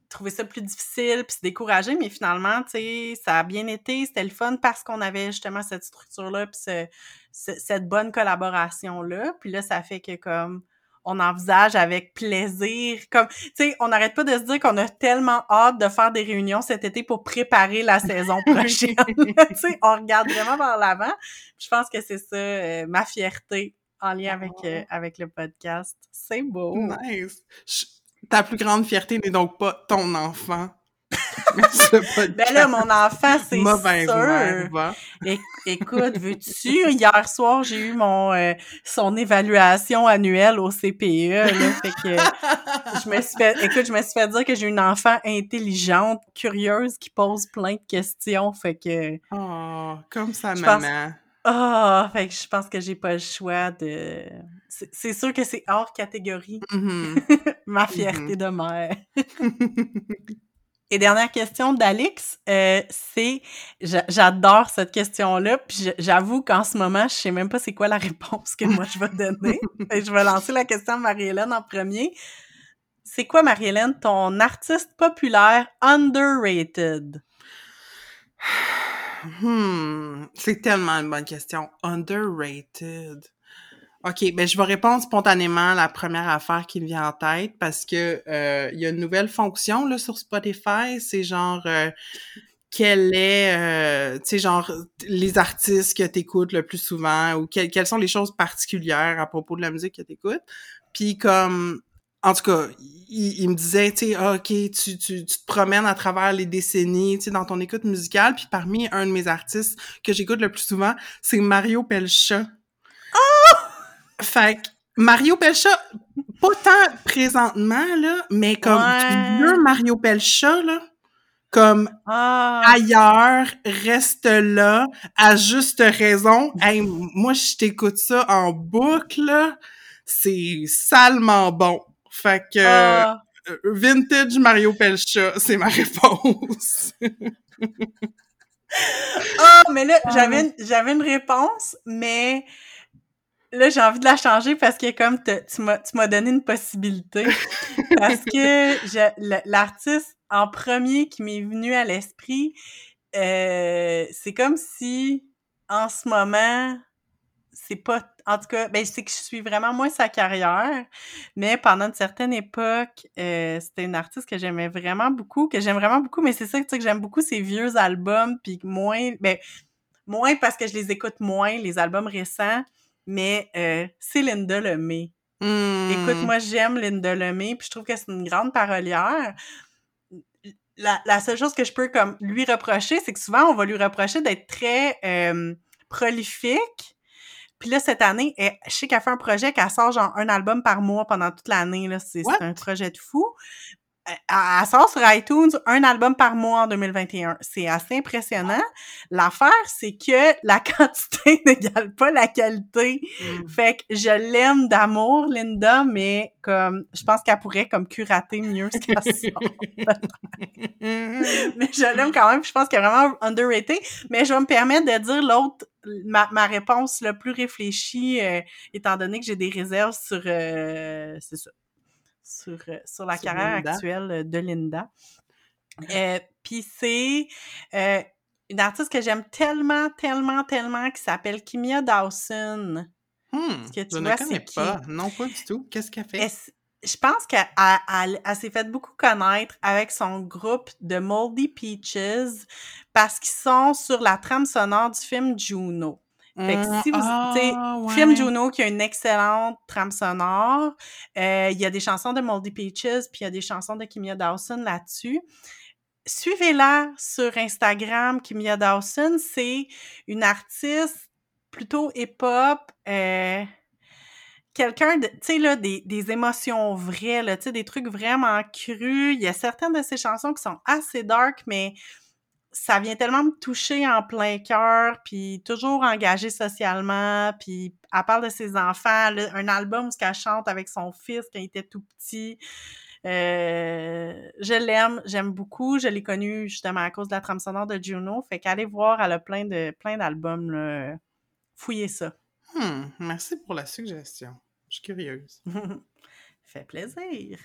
trouver ça plus difficile puis se décourager, mais finalement, tu sais, ça a bien été, c'était le fun parce qu'on avait justement cette structure-là puis ce- ce- cette bonne collaboration-là. Puis là, ça fait que comme on envisage avec plaisir, comme, tu sais, on n'arrête pas de se dire qu'on a tellement hâte de faire des réunions cet été pour préparer la saison *laughs* prochaine. *laughs* tu sais, on regarde vraiment vers l'avant. Je pense que c'est ça, euh, ma fierté en lien avec, euh, avec le podcast. C'est beau. Nice. Je- Ta plus grande fierté n'est donc pas ton enfant. Ben là, mon enfant, c'est sûr. mère, écoute, veux-tu? Hier soir, j'ai eu mon euh, son évaluation annuelle au CPE. Là, fait que je me suis fait, écoute, je me suis fait dire que j'ai une enfant intelligente, curieuse, qui pose plein de questions. Fait que Oh, comme pense- maman. ah, fait que je pense que j'ai pas le choix de. C'est sûr que c'est hors catégorie Mhm. *laughs* ma fierté de mère. *laughs* Et dernière question d'Alix, euh, c'est, j'a- j'adore cette question-là, puis j'avoue qu'en ce moment, je sais même pas c'est quoi la réponse que moi je vais donner. *laughs* Je vais lancer la question à Marie-Hélène en premier. C'est quoi, Marie-Hélène, ton artiste populaire underrated? *sighs* Hmm, c'est tellement une bonne question. Underrated. OK, ben je vais répondre spontanément à la première affaire qui me vient en tête parce que euh, il y a une nouvelle fonction là sur Spotify, c'est genre euh, quel est euh, tu sais genre les artistes que t'écoutes le plus souvent ou quelles sont les choses particulières à propos de la musique que t'écoutes. Puis comme en tout cas, il, il me disait, tu sais, ah, OK, tu, tu, tu te promènes à travers les décennies, tu sais, dans ton écoute musicale, puis parmi un de mes artistes que j'écoute le plus souvent, c'est Mario Pelcha. Fait que Mario Pelcha, pas tant présentement, là, mais comme Ouais. Mario Pelcha, là, comme Ah! ailleurs, reste là, à juste raison. Hey, moi, je t'écoute ça en boucle, c'est salement bon. Fait que ah. euh, vintage Mario Pelcha, c'est ma réponse. *laughs* Ah, mais là, j'avais une, j'avais une réponse, mais là, j'ai envie de la changer parce que comme te- tu m'as, tu m'as donné une possibilité. *laughs* parce que l'artiste en premier qui m'est venu à l'esprit, euh, c'est comme si en ce moment, c'est pas en tout cas ben c'est que je suis vraiment moins sa carrière mais pendant une certaine époque euh, c'était une artiste que j'aimais vraiment beaucoup que j'aime vraiment beaucoup mais c'est ça tu sais que j'aime beaucoup ses vieux albums puis moins ben moins parce que je les écoute moins les albums récents mais euh, c'est Linda Lemay Hmm. Écoute, moi, j'aime Linda Lemay, puis je trouve que c'est une grande parolière. La, la seule chose que je peux comme lui reprocher, c'est que souvent, on va lui reprocher d'être très euh, prolifique. Puis là, cette année, elle, je sais qu'elle fait un projet qu'elle sort genre un album par mois pendant toute l'année. c'est un projet de fou. Euh, Elle, elle sort sur iTunes un album par mois en 2021. C'est assez impressionnant. L'affaire, c'est que la *laughs* quantité n'égale pas la qualité. Hmm. Fait que je l'aime d'amour, Linda, mais comme je pense qu'elle pourrait comme curater mieux ce qu'elle sort. mais je l'aime quand même, je pense qu'elle est vraiment underrated. Mais je vais me permettre de dire l'autre, ma, ma réponse la plus réfléchie, euh, étant donné que j'ai des réserves sur, euh, c'est ça, sur, euh, sur la Sur carrière Linda. actuelle de Linda. Euh, puis c'est euh, une artiste que j'aime tellement, tellement, tellement, qui s'appelle Kimia Dawson. Hmm, que tu je vois ne connais qui? pas. Non, pas du tout. Qu'est-ce qu'elle fait? Elle- je pense qu'elle elle- elle s'est fait beaucoup connaître avec son groupe de Moldy Peaches parce qu'ils sont sur la trame sonore du film Juno. Fait que si vous, Ah, ouais. film Juno qui a une excellente trame sonore, euh, il y a des chansons de Moldy Peaches puis il y a des chansons de Kimia Dawson là-dessus. Suivez-la sur Instagram, Kimia Dawson, c'est une artiste plutôt hip-hop, euh, quelqu'un de, tu sais, là, des, des émotions vraies, là, tu sais, des trucs vraiment crus. Il y a certaines de ses chansons qui sont assez dark, mais ça vient tellement me toucher en plein cœur, puis toujours engagée socialement, puis elle parle de ses enfants, là, un album où elle chante avec son fils quand il était tout petit. Euh, je l'aime, j'aime beaucoup. Je l'ai connue justement à cause de la trame sonore de Juno. Fait qu'allez voir, elle a plein de plein d'albums. Fouillez ça. Hmm, merci pour la suggestion. Je suis curieuse. *laughs* fait plaisir.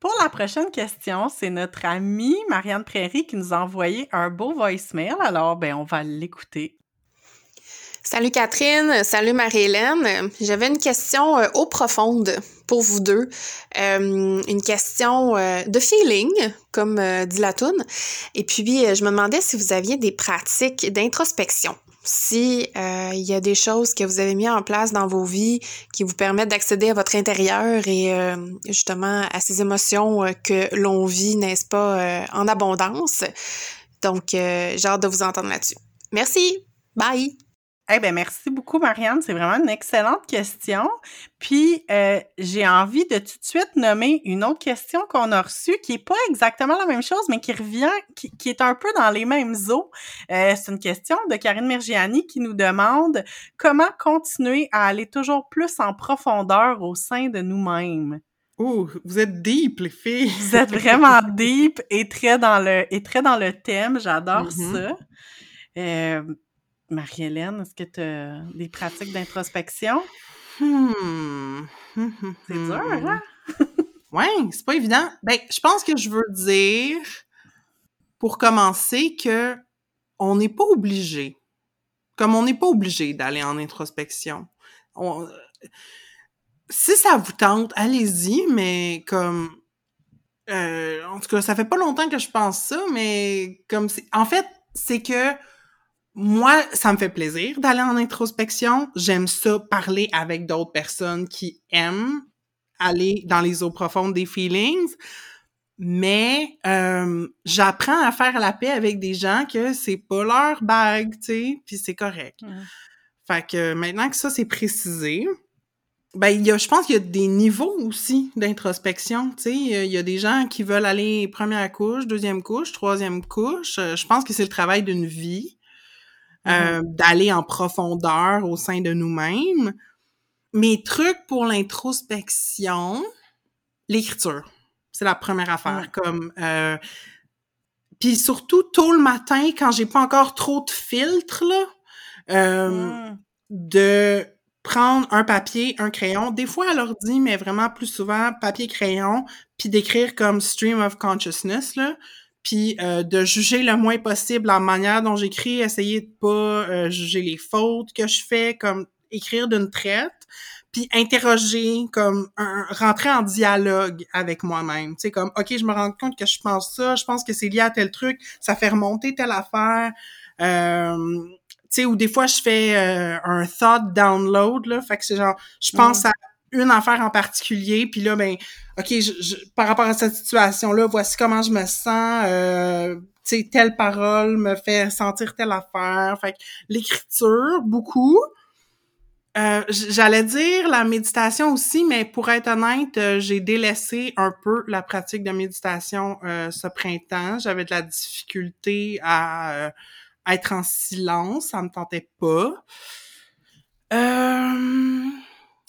Pour la prochaine question, c'est notre amie Marianne Prairie qui nous a envoyé un beau voicemail. Alors, ben, on va l'écouter. Salut Catherine, salut Marie-Hélène. J'avais une question euh, eau profonde pour vous deux. Euh, une question euh, de feeling, comme dit la toune. Et puis, je me demandais si vous aviez des pratiques d'introspection. Si euh, il y a des choses que vous avez mis en place dans vos vies qui vous permettent d'accéder à votre intérieur et euh, justement à ces émotions euh, que l'on vit, n'est-ce pas, en abondance. Donc, j'ai hâte de vous entendre là-dessus. Merci. Bye. Eh ben merci beaucoup, Marianne. C'est vraiment une excellente question. Puis, euh, j'ai envie de tout de suite nommer une autre question qu'on a reçue qui est pas exactement la même chose, mais qui revient, qui, qui est un peu dans les mêmes eaux. Euh, c'est une question de Karine Mergiani qui nous demande comment continuer à aller toujours plus en profondeur au sein de nous-mêmes. Ouh, vous êtes deep, les filles! Vous êtes vraiment *laughs* deep et très dans le, et très dans le thème. J'adore Mhm. ça. Euh, Marie-Hélène, est-ce que tu as des pratiques d'introspection? Hmm. Hmm, hmm, C'est hmm. dur, hein? Ouais, c'est pas évident. Ben, je pense que je veux dire, pour commencer, que on n'est pas obligé. Comme on n'est pas obligé d'aller en introspection. On- Si ça vous tente, allez-y, mais comme... euh, en tout cas, ça fait pas longtemps que je pense ça, mais comme c'est... En fait, c'est que moi, ça me fait plaisir d'aller en introspection. J'aime ça parler avec d'autres personnes qui aiment aller dans les eaux profondes des feelings. Mais euh, j'apprends à faire la paix avec des gens que c'est pas leur bague, tu sais, puis c'est correct. Fait que maintenant que ça c'est précisé, ben il y a, je pense qu'il y a des niveaux aussi d'introspection, tu sais, il y a- il y a des gens qui veulent aller première couche, deuxième couche, troisième couche. Euh, Je pense que c'est le travail d'une vie euh, d'aller en profondeur au sein de nous-mêmes. Mes trucs pour l'introspection, l'écriture. C'est la première affaire. Mm. Comme, euh, puis surtout tôt le matin, quand j'ai pas encore trop de filtres, là, euh, Mm. de prendre un papier, un crayon, des fois à l'ordi, mais vraiment plus souvent papier, crayon, puis d'écrire comme stream of consciousness, là, puis euh, de juger le moins possible la manière dont j'écris, essayer de pas euh, juger les fautes que je fais, comme écrire d'une traite, puis interroger, comme un, rentrer en dialogue avec moi-même, tu sais, comme, OK, je me rends compte que je pense ça, je pense que c'est lié à tel truc, ça fait remonter telle affaire, euh, tu sais, ou des fois, je fais euh, un thought download, là, fait que c'est genre, je pense à une affaire en particulier, puis là, ben, OK, je, je- par rapport à cette situation-là, voici comment je me sens, euh, tu sais, telle parole me fait sentir telle affaire, fait l'écriture, beaucoup. Euh, J'allais dire la méditation aussi, mais pour être honnête, euh, j'ai délaissé un peu la pratique de méditation euh, ce printemps. J'avais de la difficulté à euh, être en silence, ça me tentait pas. Euh,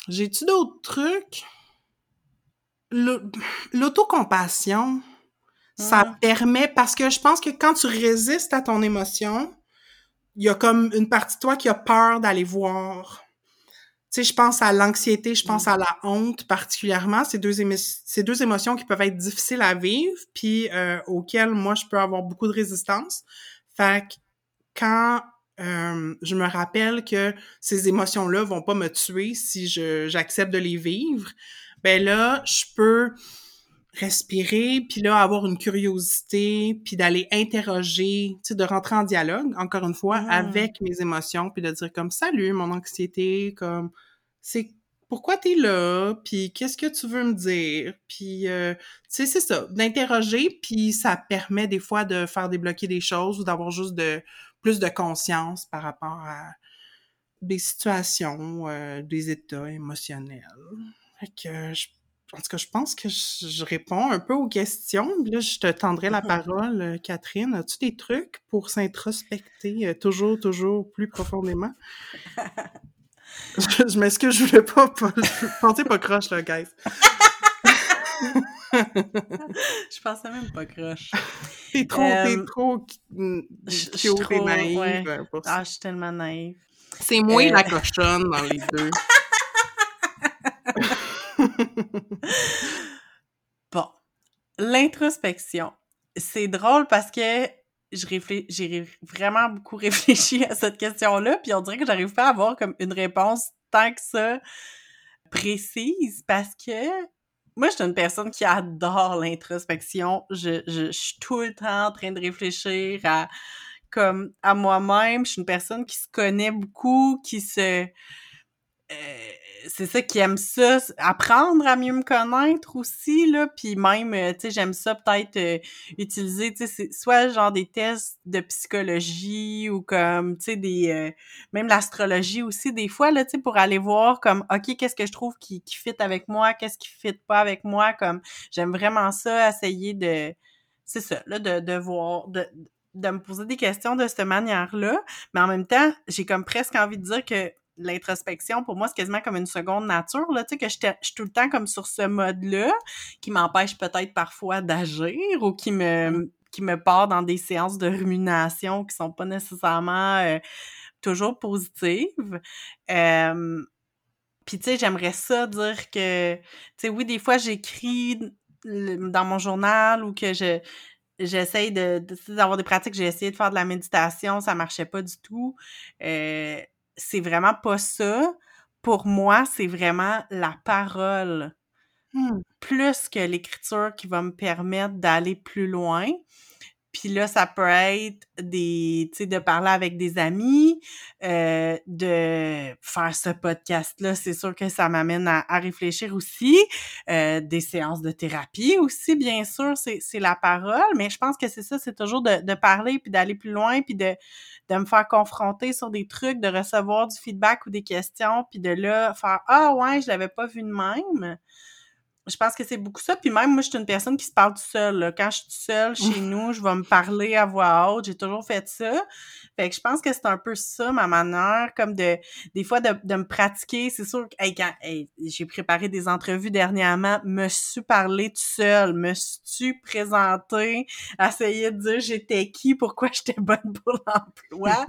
J'ai-tu d'autres trucs? L'au- L'autocompassion, ça permet, parce que je pense que quand tu résistes à ton émotion, il y a comme une partie de toi qui a peur d'aller voir. Tu sais, je pense à l'anxiété, je pense à la honte particulièrement, ces deux, émo- ces deux émotions qui peuvent être difficiles à vivre, puis euh, auxquelles moi je peux avoir beaucoup de résistance. Fait que quand euh, je me rappelle que ces émotions-là vont pas me tuer si je j'accepte de les vivre, ben là, je peux respirer, puis là, avoir une curiosité, puis d'aller interroger, tu sais, de rentrer en dialogue, encore une fois, Mhm. avec mes émotions, puis de dire comme « Salut, mon anxiété, comme, c'est pourquoi t'es là, puis qu'est-ce que tu veux me dire, puis, euh, tu sais, c'est ça, d'interroger, puis ça permet des fois de faire débloquer des choses ou d'avoir juste de plus de conscience par rapport à des situations, euh, des états émotionnels. Fait que, je- en tout cas, je pense que je, je réponds un peu aux questions. Là, je te tendrai la *laughs* parole, euh, Catherine. As-tu des trucs pour s'introspecter euh, toujours, toujours plus profondément? *laughs* je je m'excuse, je voulais pas, pas penser pas croche, là, guys. Je pensais même pas croche. *laughs* T'es trop, t'es Euh, trop cute et trop- naïve ouais. pour ça. Ah, je suis tellement naïve. C'est moi euh, la cochonne dans les deux. *laughs* *laughs* Bon, l'introspection. C'est drôle parce que je réflé- j'ai vraiment beaucoup réfléchi à cette question-là, puis on dirait que j'arrive pas à avoir comme une réponse tant que ça précise parce que moi, je suis une personne qui adore l'introspection. Je, je, je suis tout le temps en train de réfléchir à comme à moi-même. Je suis une personne qui se connaît beaucoup, qui se c'est ça qui aime ça, apprendre à mieux me connaître aussi, là, puis même, euh, tu sais, j'aime ça peut-être euh, utiliser, tu sais, soit genre des tests de psychologie ou comme, tu sais, des, euh, même l'astrologie aussi, des fois, là, tu sais, pour aller voir comme, OK, qu'est-ce que je trouve qui, qui fit avec moi, qu'est-ce qui fit pas avec moi, comme, j'aime vraiment ça, essayer de, c'est ça, là, de, de voir, de, de me poser des questions de cette manière-là, mais en même temps, j'ai comme presque envie de dire que l'introspection, pour moi, c'est quasiment comme une seconde nature, là, tu sais, que je suis tout le temps comme sur ce mode-là, qui m'empêche peut-être parfois d'agir ou qui me, qui me part dans des séances de rumination qui sont pas nécessairement euh, toujours positives. Euh, puis, tu sais, j'aimerais ça dire que, tu sais, oui, des fois, j'écris dans mon journal ou que je j'essaye de, d'avoir des pratiques, j'ai essayé de faire de la méditation, ça marchait pas du tout. Euh, c'est vraiment pas ça. Pour moi, c'est vraiment la parole Hmm. plus que l'écriture qui va me permettre d'aller plus loin. Puis là, ça peut être des, tu sais, de parler avec des amis, euh, de faire ce podcast-là. C'est sûr que ça m'amène à, à réfléchir aussi. Euh, des séances de thérapie aussi, bien sûr, c'est la parole. Mais je pense que c'est ça, c'est toujours de, de parler puis d'aller plus loin puis de, de me faire confronter sur des trucs, de recevoir du feedback ou des questions puis de là faire ah ouais, je l'avais pas vu de même je pense que c'est beaucoup ça. Puis même, moi, je suis une personne qui se parle tout seul. là. Quand je suis seule chez nous, je vais me parler à voix haute. J'ai toujours fait ça. Fait que je pense que c'est un peu ça, ma manière, comme de, des fois, de, de me pratiquer. C'est sûr que, hey, quand, hey, j'ai préparé des entrevues dernièrement, me suis parlé tout seul, me suis présenté, essayé de dire j'étais qui, pourquoi *laughs* j'étais bonne pour l'emploi?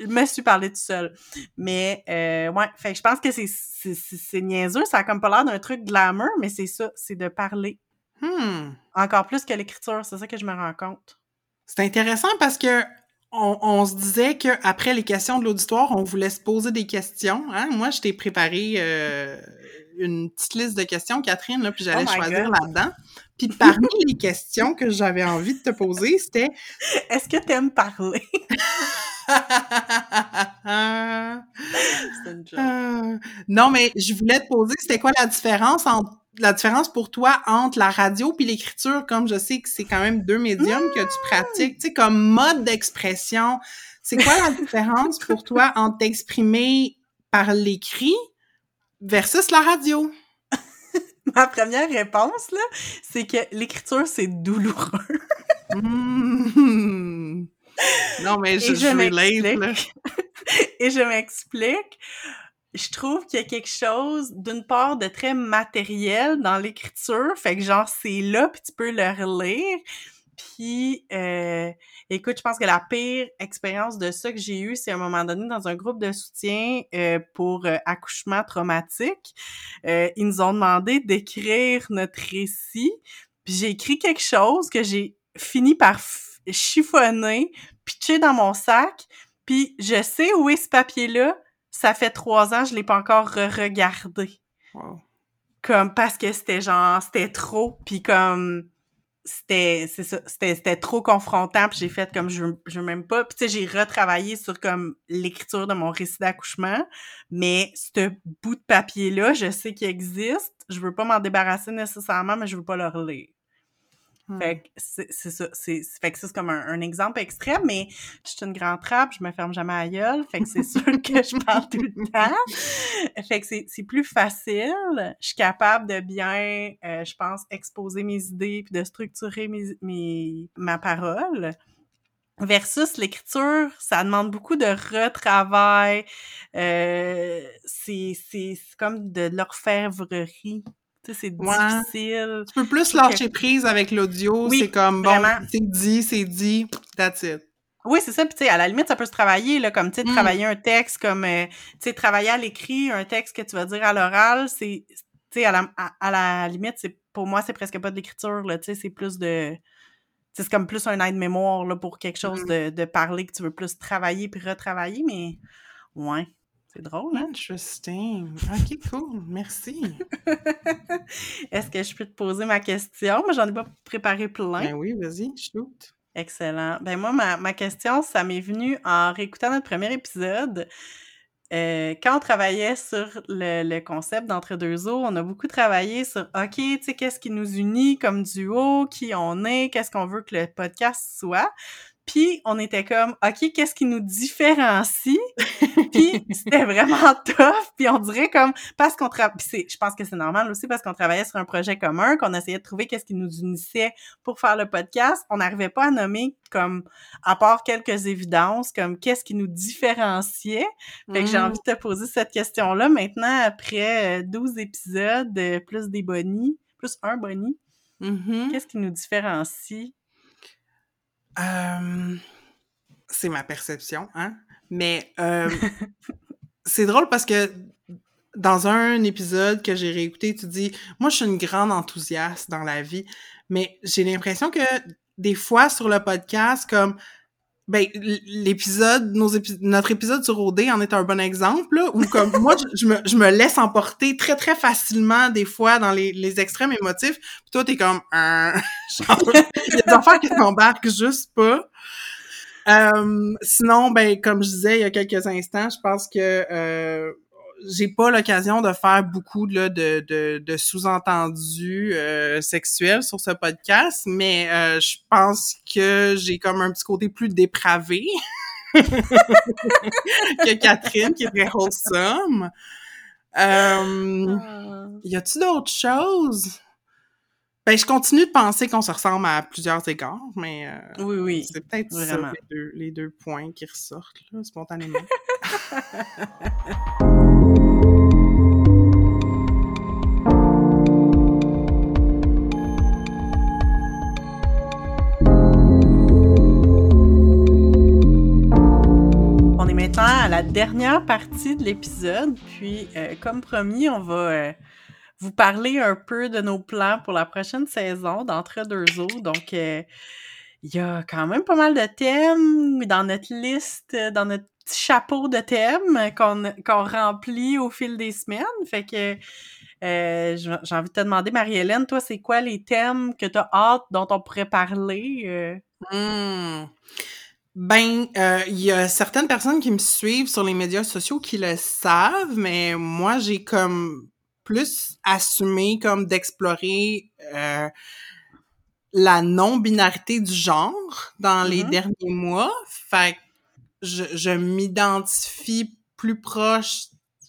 je me suis parlé tout seul. Mais, euh, ouais, fait que je pense que c'est, c'est, c'est, c'est niaiseux. Ça a comme pas l'air d'un truc glamour, mais c'est ça, c'est de parler. Hmm. Encore plus que l'écriture, c'est ça que je me rends compte. C'est intéressant parce que on, on se disait que après les questions de l'auditoire, on voulait se poser des questions. Hein? Moi, je t'ai préparé euh, une petite liste de questions, Catherine, là, puis j'allais Oh choisir là-dedans. Puis parmi les *laughs* questions que j'avais envie de te poser, c'était *laughs* Est-ce que t'aimes parler? *laughs* une joke. Euh, non, mais je voulais te poser, c'était quoi la différence entre la différence pour toi entre la radio puis l'écriture, comme je sais que c'est quand même deux médiums que tu pratiques, tu sais, comme mode d'expression. C'est quoi la différence pour toi entre t'exprimer par l'écrit versus la radio? *laughs* Ma première réponse, là, c'est que l'écriture, c'est douloureux. Hmm. Non, mais je, je je relate, là. *laughs* Et je m'explique. Je trouve qu'il y a quelque chose, d'une part, de très matériel dans l'écriture. Fait que genre, c'est là, puis tu peux le relire. Puis, euh, écoute, je pense que la pire expérience de ça que j'ai eue, c'est à un moment donné dans un groupe de soutien euh, pour euh, accouchement traumatique. Euh, ils nous ont demandé d'écrire notre récit. Puis j'ai écrit quelque chose que j'ai fini par chiffonner, pitcher dans mon sac. Puis je sais où est ce papier-là. Ça fait trois ans, je l'ai pas encore re-regardé. Wow. Comme parce que c'était genre, c'était trop. Puis comme c'était c'est ça c'était c'était trop confrontant puis j'ai fait comme je je veux même pas puis tu sais j'ai retravaillé sur comme l'écriture de mon récit d'accouchement mais ce bout de papier là je sais qu'il existe je veux pas m'en débarrasser nécessairement mais je veux pas le relire Fait que c'est c'est ça c'est fait que ça c'est comme un, un exemple extrême mais je suis une grande trappe je me ferme jamais à gueule. Fait que c'est sûr que je parle tout le *laughs* temps. Fait que c'est c'est plus facile. Je suis capable de bien euh, je pense exposer mes idées puis de structurer mes, mes ma parole. Versus l'écriture ça demande beaucoup de retravail. Euh, c'est c'est c'est comme de l'orfèvrerie c'est Ouais. difficile. Tu peux plus que- lâcher prise avec l'audio. Oui, c'est comme, bon, c'est dit, c'est dit, that's it. Oui, c'est ça. Puis, tu sais, à la limite, ça peut se travailler, là, comme, tu sais, Mm. travailler un texte, comme, euh, tu sais, travailler à l'écrit, un texte que tu vas dire à l'oral, c'est, tu sais, à la, à, à la limite, c'est, pour moi, c'est presque pas de l'écriture, là, tu sais, c'est plus de, c'est comme plus un aide-mémoire, là, pour quelque chose Mm. de, de parler que tu veux plus travailler puis retravailler, mais, ouais, c'est drôle, hein? Interesting. OK, cool. Merci. *laughs* Est-ce que je peux te poser ma question? Moi, j'en ai pas préparé plein. Ben oui, vas-y, shoot. Excellent. Ben moi, ma, ma question, ça m'est venu en réécoutant notre premier épisode. Euh, quand on travaillait sur le, le concept d'entre-deux eaux, on a beaucoup travaillé sur, OK, tu sais, qu'est-ce qui nous unit comme duo, qui on est, qu'est-ce qu'on veut que le podcast soit? Puis, on était comme, OK, qu'est-ce qui nous différencie? Puis, c'était vraiment *laughs* tough. Puis, on dirait comme, parce qu'on travaille, je pense que c'est normal aussi, parce qu'on travaillait sur un projet commun, qu'on essayait de trouver qu'est-ce qui nous unissait pour faire le podcast. On n'arrivait pas à nommer comme, à part quelques évidences, comme qu'est-ce qui nous différenciait. Fait que j'ai Mm. envie de te poser cette question-là maintenant, après euh, 12 épisodes, euh, plus des bonnies, plus un boni. Mhm. Qu'est-ce qui nous différencie? Euh, c'est ma perception, hein? Mais euh, *laughs* c'est drôle parce que dans un épisode que j'ai réécouté, tu dis Moi, je suis une grande enthousiaste dans la vie, mais j'ai l'impression que des fois sur le podcast, comme ben l'épisode, nos épi- notre épisode sur OD en est un bon exemple, là, où comme *laughs* moi, je, je me, je me laisse emporter très, très facilement des fois dans les, les extrêmes émotifs, puis toi, t'es comme Euh, *laughs* genre, il y a des affaires qui t'embarquent juste pas. Euh, sinon, ben, comme je disais il y a quelques instants, je pense que euh, j'ai pas l'occasion de faire beaucoup là, de, de, de sous-entendus euh, sexuels sur ce podcast, mais euh, je pense que j'ai comme un petit côté plus dépravé *laughs* que Catherine, qui est très wholesome. Euh, y a-tu d'autres choses? Ben, je continue de penser qu'on se ressemble à plusieurs égards, mais euh, Oui, oui. c'est peut-être les deux, les deux points qui ressortent, là, spontanément. *laughs* la dernière partie de l'épisode, puis euh, comme promis, on va euh, vous parler un peu de nos plans pour la prochaine saison d'Entre deux eaux. Donc, euh, il y a quand même pas mal de thèmes dans notre liste, dans notre petit chapeau de thèmes qu'on remplit au fil des semaines. Fait que j'ai envie de te demander, Marie-Hélène, toi, c'est quoi les thèmes que tu as hâte dont on pourrait parler? euh? Ben, euh, il y a certaines personnes qui me suivent sur les médias sociaux qui le savent, mais moi, j'ai comme plus assumé comme d'explorer euh, la non-binarité du genre dans les Mhm. derniers mois. Fait que je, je m'identifie plus proche,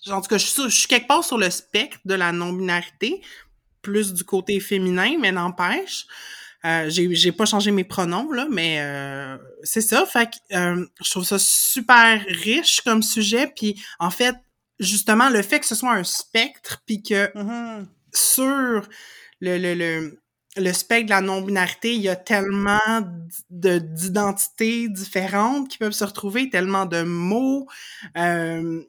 en tout cas, je suis, je suis quelque part sur le spectre de la non-binarité, plus du côté féminin, mais n'empêche. Euh, j'ai j'ai pas changé mes pronoms là, mais euh, c'est ça. Fait que euh, je trouve ça super riche comme sujet. Puis en fait, justement, le fait que ce soit un spectre, puis que Mhm. sur le, le, le, le spectre de la non-binarité, il y a tellement de d'identités différentes qui peuvent se retrouver, tellement de mots. Euh,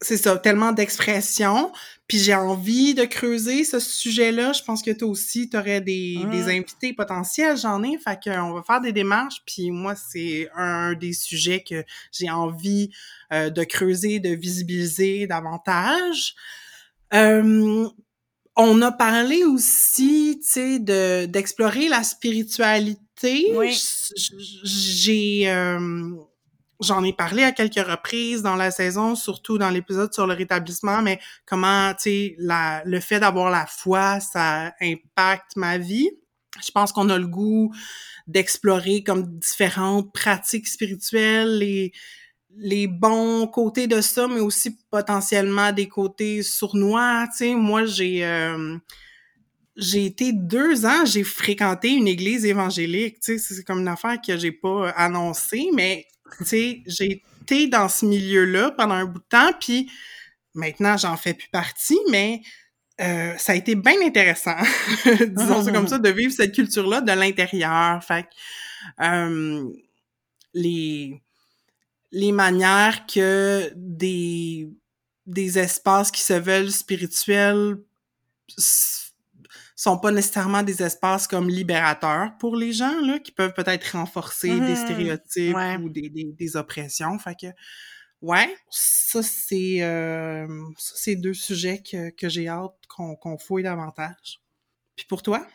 c'est ça, tellement d'expressions. Puis j'ai envie de creuser ce sujet-là. Je pense que toi aussi, tu aurais des, des invités potentiels. J'en ai. Fait qu'on va faire des démarches. Puis moi, c'est un des sujets que j'ai envie euh, de creuser, de visibiliser davantage. Euh, on a parlé aussi, tu sais, de d'explorer la spiritualité. Oui. J'ai euh, j'en ai parlé à quelques reprises dans la saison, surtout dans l'épisode sur le rétablissement, mais comment, tu sais, le fait d'avoir la foi, ça impacte ma vie. Je pense qu'on a le goût d'explorer comme différentes pratiques spirituelles, les les bons côtés de ça, mais aussi potentiellement des côtés sournois. Tu sais, moi, j'ai euh, j'ai été deux ans, j'ai fréquenté une église évangélique. Tu sais, c'est comme une affaire que j'ai pas annoncée, mais j'ai été dans ce milieu-là pendant un bout de temps, puis maintenant, j'en fais plus partie, mais euh, ça a été bien intéressant, *laughs* disons ça comme ça, de vivre cette culture-là de l'intérieur. Fait euh, les, les manières que des, des espaces qui se veulent spirituels sont pas nécessairement des espaces comme libérateurs pour les gens, là, qui peuvent peut-être renforcer des mmh. stéréotypes ou des, des, des, oppressions. Fait que, ouais, ça, c'est, euh, c'est deux sujets que, que j'ai hâte qu'on, qu'on fouille davantage. Puis pour toi?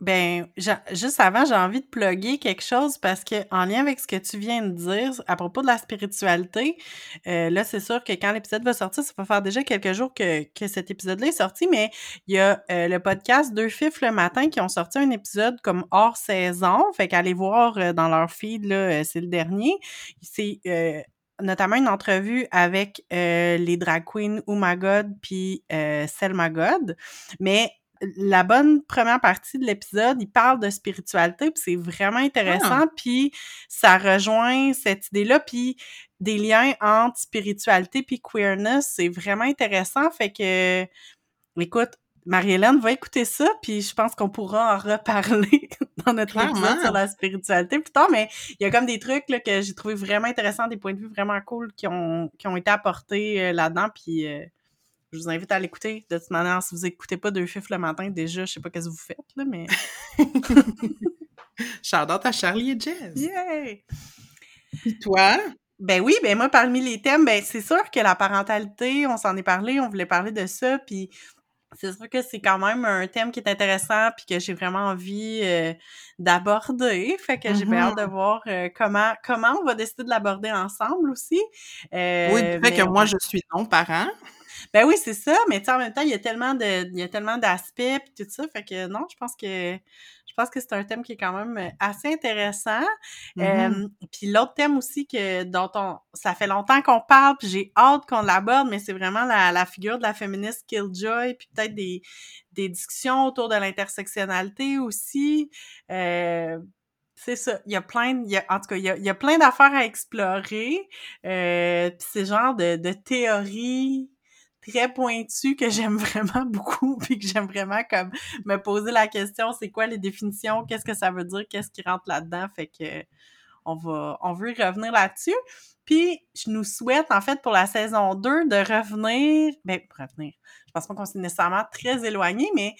Ben, juste avant, j'ai envie de plugger quelque chose parce que en lien avec ce que tu viens de dire à propos de la spiritualité, euh, là, c'est sûr que quand l'épisode va sortir, ça va faire déjà quelques jours que, que cet épisode-là est sorti, mais il y a euh, le podcast Deux Fifs le matin qui ont sorti un épisode comme hors saison. Fait qu'allez voir euh, dans leur feed, là, c'est le dernier. C'est notamment une entrevue avec les drag queens Oh My God puis Selma God. Mais la bonne première partie de l'épisode, il parle de spiritualité, puis c'est vraiment intéressant, ah! puis ça rejoint cette idée-là, puis des liens entre spiritualité puis queerness, c'est vraiment intéressant, fait que, écoute, Marie-Hélène va écouter ça, puis je pense qu'on pourra en reparler *laughs* dans notre épisode sur la spiritualité plus tard, mais il y a comme des trucs là, que j'ai trouvé vraiment intéressants, des points de vue vraiment cool qui ont, qui ont été apportés euh, là-dedans, puis euh, je vous invite à l'écouter. De toute manière, si vous écoutez pas Deux Fifs le matin, déjà, je sais pas ce que vous faites, là, mais... *laughs* Shout-out à Charlie et Jess! Yay! Et toi? Ben oui, ben moi, parmi les thèmes, ben c'est sûr que la parentalité, on s'en est parlé, on voulait parler de ça, puis c'est sûr que c'est quand même un thème qui est intéressant puis que j'ai vraiment envie euh, d'aborder. Fait que j'ai bien hâte de mm-hmm. voir euh, comment comment on va décider de l'aborder ensemble aussi. Euh, oui, fait que moi, je suis non-parent. Ben oui, c'est ça, mais en même temps, il y a tellement de, il y a tellement d'aspects puis tout ça, fait que non, je pense que je pense que c'est un thème qui est quand même euh, assez intéressant. Mm-hmm. puis l'autre thème aussi que dont on, ça fait longtemps qu'on parle, puis j'ai hâte qu'on l'aborde, mais c'est vraiment la, la figure de la féministe Killjoy, puis peut-être des, des discussions autour de l'intersectionnalité aussi. Euh, c'est ça. Il y a plein, il y a, en tout cas, il y a, il y a plein d'affaires à explorer. Euh, puis c'est genre de, de théories très pointu que j'aime *laughs* vraiment beaucoup puis que j'aime vraiment comme me poser la question c'est quoi les définitions qu'est-ce que ça veut dire qu'est-ce qui rentre là-dedans? Fait que on va on veut revenir là-dessus. Puis je nous souhaite en fait pour la saison 2 de revenir ben revenir. Je pense pas qu'on s'est nécessairement très éloigné mais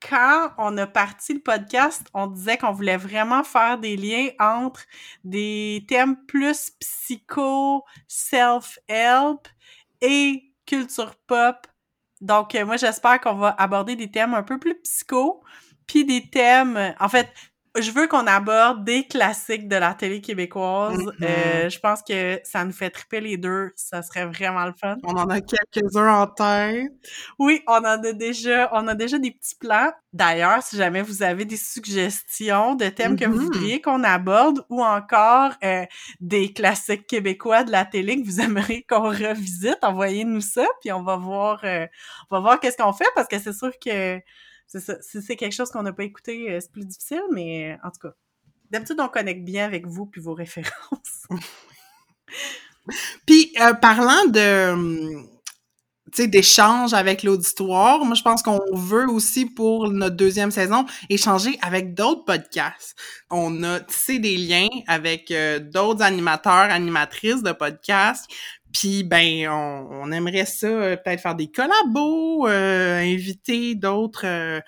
quand on a parti le podcast, on disait qu'on voulait vraiment faire des liens entre des thèmes plus psycho, self-help et culture pop. Donc, euh, moi, j'espère qu'on va aborder des thèmes un peu plus psycho, puis des thèmes, en fait, je veux qu'on aborde des classiques de la télé québécoise. Mm-hmm. Euh, je pense que ça nous fait triper les deux. Ça serait vraiment le fun. On en a quelques-uns en tête. Oui, on en a déjà, on a déjà des petits plans. D'ailleurs, si jamais vous avez des suggestions de thèmes que vous mm-hmm. voudriez qu'on aborde ou encore euh, des classiques québécois de la télé que vous aimeriez qu'on revisite, envoyez-nous ça, puis on va voir, euh, on va voir qu'est-ce qu'on fait parce que c'est sûr que c'est ça. Si c'est quelque chose qu'on n'a pas écouté, euh, c'est plus difficile, mais euh, en tout cas, d'habitude, on connecte bien avec vous puis vos *laughs* références. puis, euh, parlant de hum, d'échanges avec l'auditoire. Moi, je pense qu'on veut aussi pour notre deuxième saison échanger avec d'autres podcasts. On a tissé des liens avec d'autres animateurs, animatrices de podcasts. Puis ben, on, aimerait ça euh, peut-être faire des collabos, euh, inviter d'autres euh,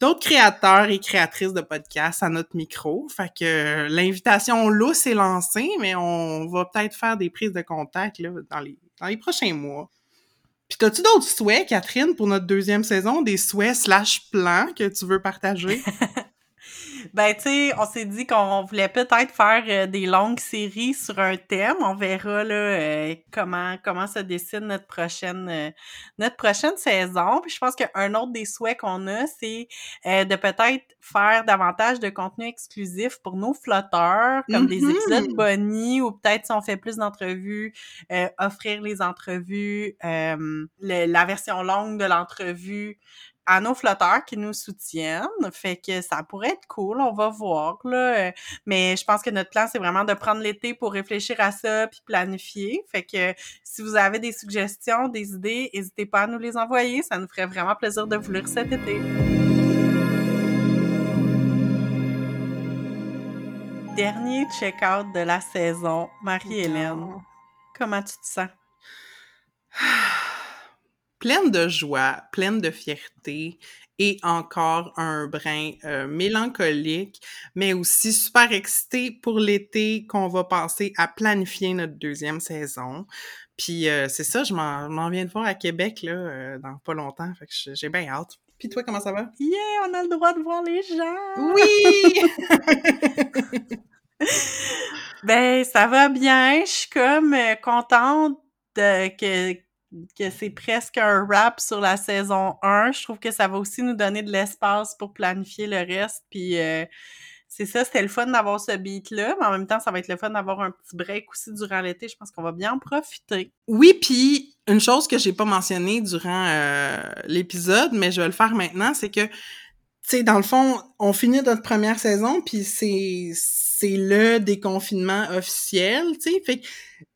d'autres créateurs et créatrices de podcasts à notre micro. Fait que l'invitation là s'est lancée, mais on va peut-être faire des prises de contact dans les dans les prochains mois. Puis t'as-tu d'autres souhaits, Catherine, pour notre deuxième saison, des souhaits slash plans que tu veux partager? *laughs* Ben, tu sais, on s'est dit qu'on voulait peut-être faire euh, des longues séries sur un thème. On verra là euh, comment comment se décide notre prochaine euh, notre prochaine saison. Puis je pense qu'un autre des souhaits qu'on a, c'est de peut-être faire davantage de contenu exclusif pour nos flotteurs, comme des épisodes mm-hmm. bonnie ou peut-être si on fait plus d'entrevues, offrir les entrevues, la version longue de l'entrevue à nos flotteurs qui nous soutiennent. Fait que ça pourrait être cool, on va voir, là. Mais je pense que notre plan, c'est vraiment de prendre l'été pour réfléchir à ça puis planifier. Fait que si vous avez des suggestions, des idées, n'hésitez pas à nous les envoyer. Ça nous ferait vraiment plaisir de vous lire cet été. Dernier check-out de la saison, Marie-Hélène. Comment tu te sens? *sighs* pleine de joie, pleine de fierté et encore un brin euh, mélancolique, mais aussi super excitée pour l'été qu'on va passer à planifier notre deuxième saison. Puis euh, c'est ça, je m'en viens de voir à Québec là, euh, dans pas longtemps, fait que j'ai bien hâte. Puis toi, comment ça va? Yeah, on a le droit de voir les gens! Oui! *laughs* *laughs* ben, ça va bien. Je suis comme contente de, que, que c'est presque un wrap sur la saison 1. Je trouve que ça va aussi nous donner de l'espace pour planifier le reste. Puis euh, c'est ça, c'était le fun d'avoir ce beat-là, mais en même temps, ça va être le fun d'avoir un petit break aussi durant l'été. Je pense qu'on va bien en profiter. Oui, puis une chose que j'ai pas mentionnée durant euh, l'épisode, mais je vais le faire maintenant, c'est que, tu sais, dans le fond, on finit notre première saison, puis c'est c'est le déconfinement officiel, tu sais. Fait que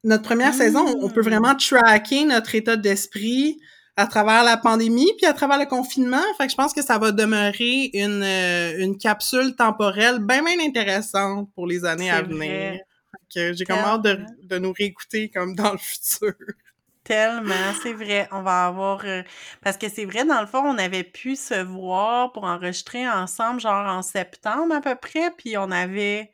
notre première saison, on peut mmh. vraiment tracker notre état d'esprit à travers la pandémie puis à travers le confinement. Fait que je pense que ça va demeurer une, euh, une capsule temporelle bien, bien intéressante pour les années à venir. j'ai comme hâte de, de nous réécouter comme dans le futur. Tellement, c'est vrai. On va avoir. Euh, parce que c'est vrai, dans le fond, on avait pu se voir pour enregistrer ensemble, genre en septembre à peu près, puis on avait.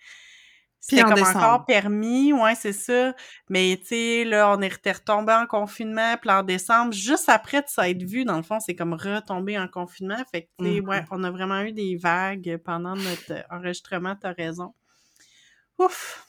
C'était comme encore permis, ouais, c'est ça. Mais tu sais, là, on est retombé en confinement, puis en décembre, juste après de ça être vu, dans le fond, c'est comme retombé en confinement. Fait que, tu sais, ouais, mm-hmm. on a vraiment eu des vagues pendant notre enregistrement, t'as raison. Ouf!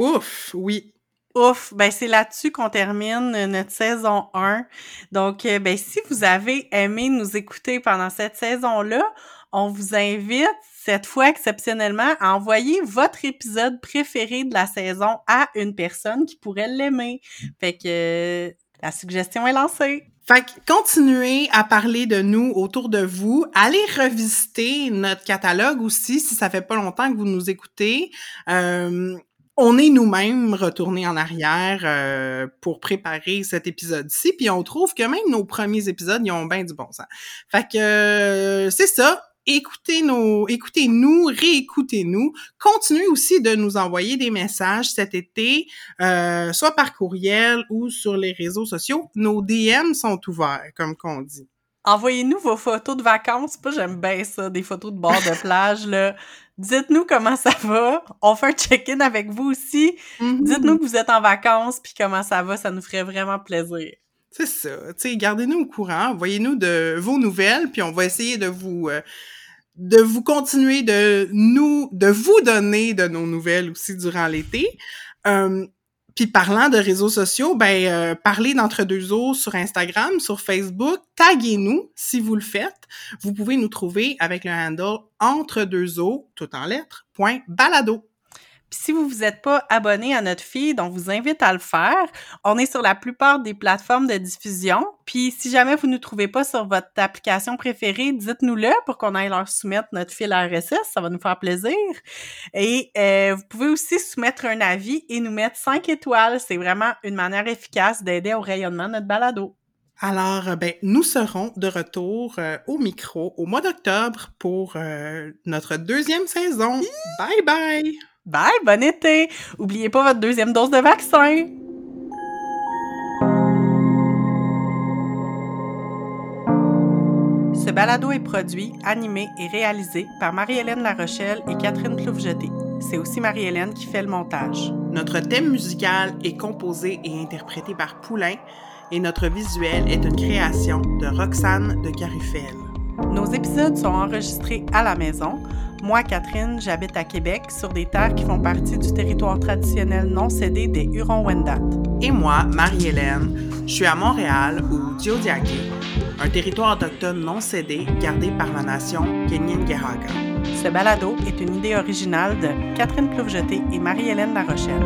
Ouf, oui. Ouf, ben c'est là-dessus qu'on termine euh, notre saison 1. Donc, euh, ben si vous avez aimé nous écouter pendant cette saison-là, on vous invite cette fois exceptionnellement à envoyer votre épisode préféré de la saison à une personne qui pourrait l'aimer. Fait que euh, la suggestion est lancée. Fait que continuez à parler de nous autour de vous. Allez revisiter notre catalogue aussi si ça fait pas longtemps que vous nous écoutez. On est nous-mêmes retournés en arrière euh, pour préparer cet épisode-ci, puis on trouve que même nos premiers épisodes, ils ont bien du bon sens. Fait que euh, c'est ça. Écoutez nos, écoutez-nous, réécoutez-nous. Continuez aussi de nous envoyer des messages cet été, euh, soit par courriel ou sur les réseaux sociaux. Nos DM sont ouverts, comme qu'on dit. Envoyez-nous vos photos de vacances. Pas j'aime bien ça, des photos de bord de plage là. Dites-nous comment ça va. On fait un check-in avec vous aussi. Mm-hmm. Dites-nous que vous êtes en vacances puis comment ça va. Ça nous ferait vraiment plaisir. C'est ça. Gardez-nous au courant. Envoyez-nous de vos nouvelles puis on va essayer de vous euh, de vous continuer de nous de vous donner de nos nouvelles aussi durant l'été. Euh, puis parlant de réseaux sociaux, ben euh, parlez d'entre deux eaux sur Instagram, sur Facebook, taguez-nous si vous le faites. Vous pouvez nous trouver avec le handle entre deux eaux, tout en lettres, point balado. Puis si vous vous êtes pas abonné à notre feed, on vous invite à le faire. On est sur la plupart des plateformes de diffusion. Puis si jamais vous ne nous trouvez pas sur votre application préférée, dites-nous-le pour qu'on aille leur soumettre notre fil RSS. Ça va nous faire plaisir. Et euh, vous pouvez aussi soumettre un avis et nous mettre 5 étoiles. C'est vraiment une manière efficace d'aider au rayonnement de notre balado. Alors, euh, ben, nous serons de retour euh, au micro au mois d'octobre pour notre deuxième saison. Bye bye! Bye, bon été! Oubliez pas votre deuxième dose de vaccin! Ce balado est produit, animé et réalisé par Marie-Hélène Larochelle et Catherine Ploufjeté. C'est aussi Marie-Hélène qui fait le montage. Notre thème musical est composé et interprété par Poulain et notre visuel est une création de Roxane de Carufel. Nos épisodes sont enregistrés à la maison. Moi, Catherine, j'habite à Québec, sur des terres qui font partie du territoire traditionnel non cédé des Hurons-Wendat. Et moi, Marie-Hélène, je suis à Montréal, ou Diodiake, un territoire autochtone non cédé gardé par la nation Kenyen-Gehaga. Ce balado est une idée originale de Catherine Ploufjeté et Marie-Hélène Larochelle.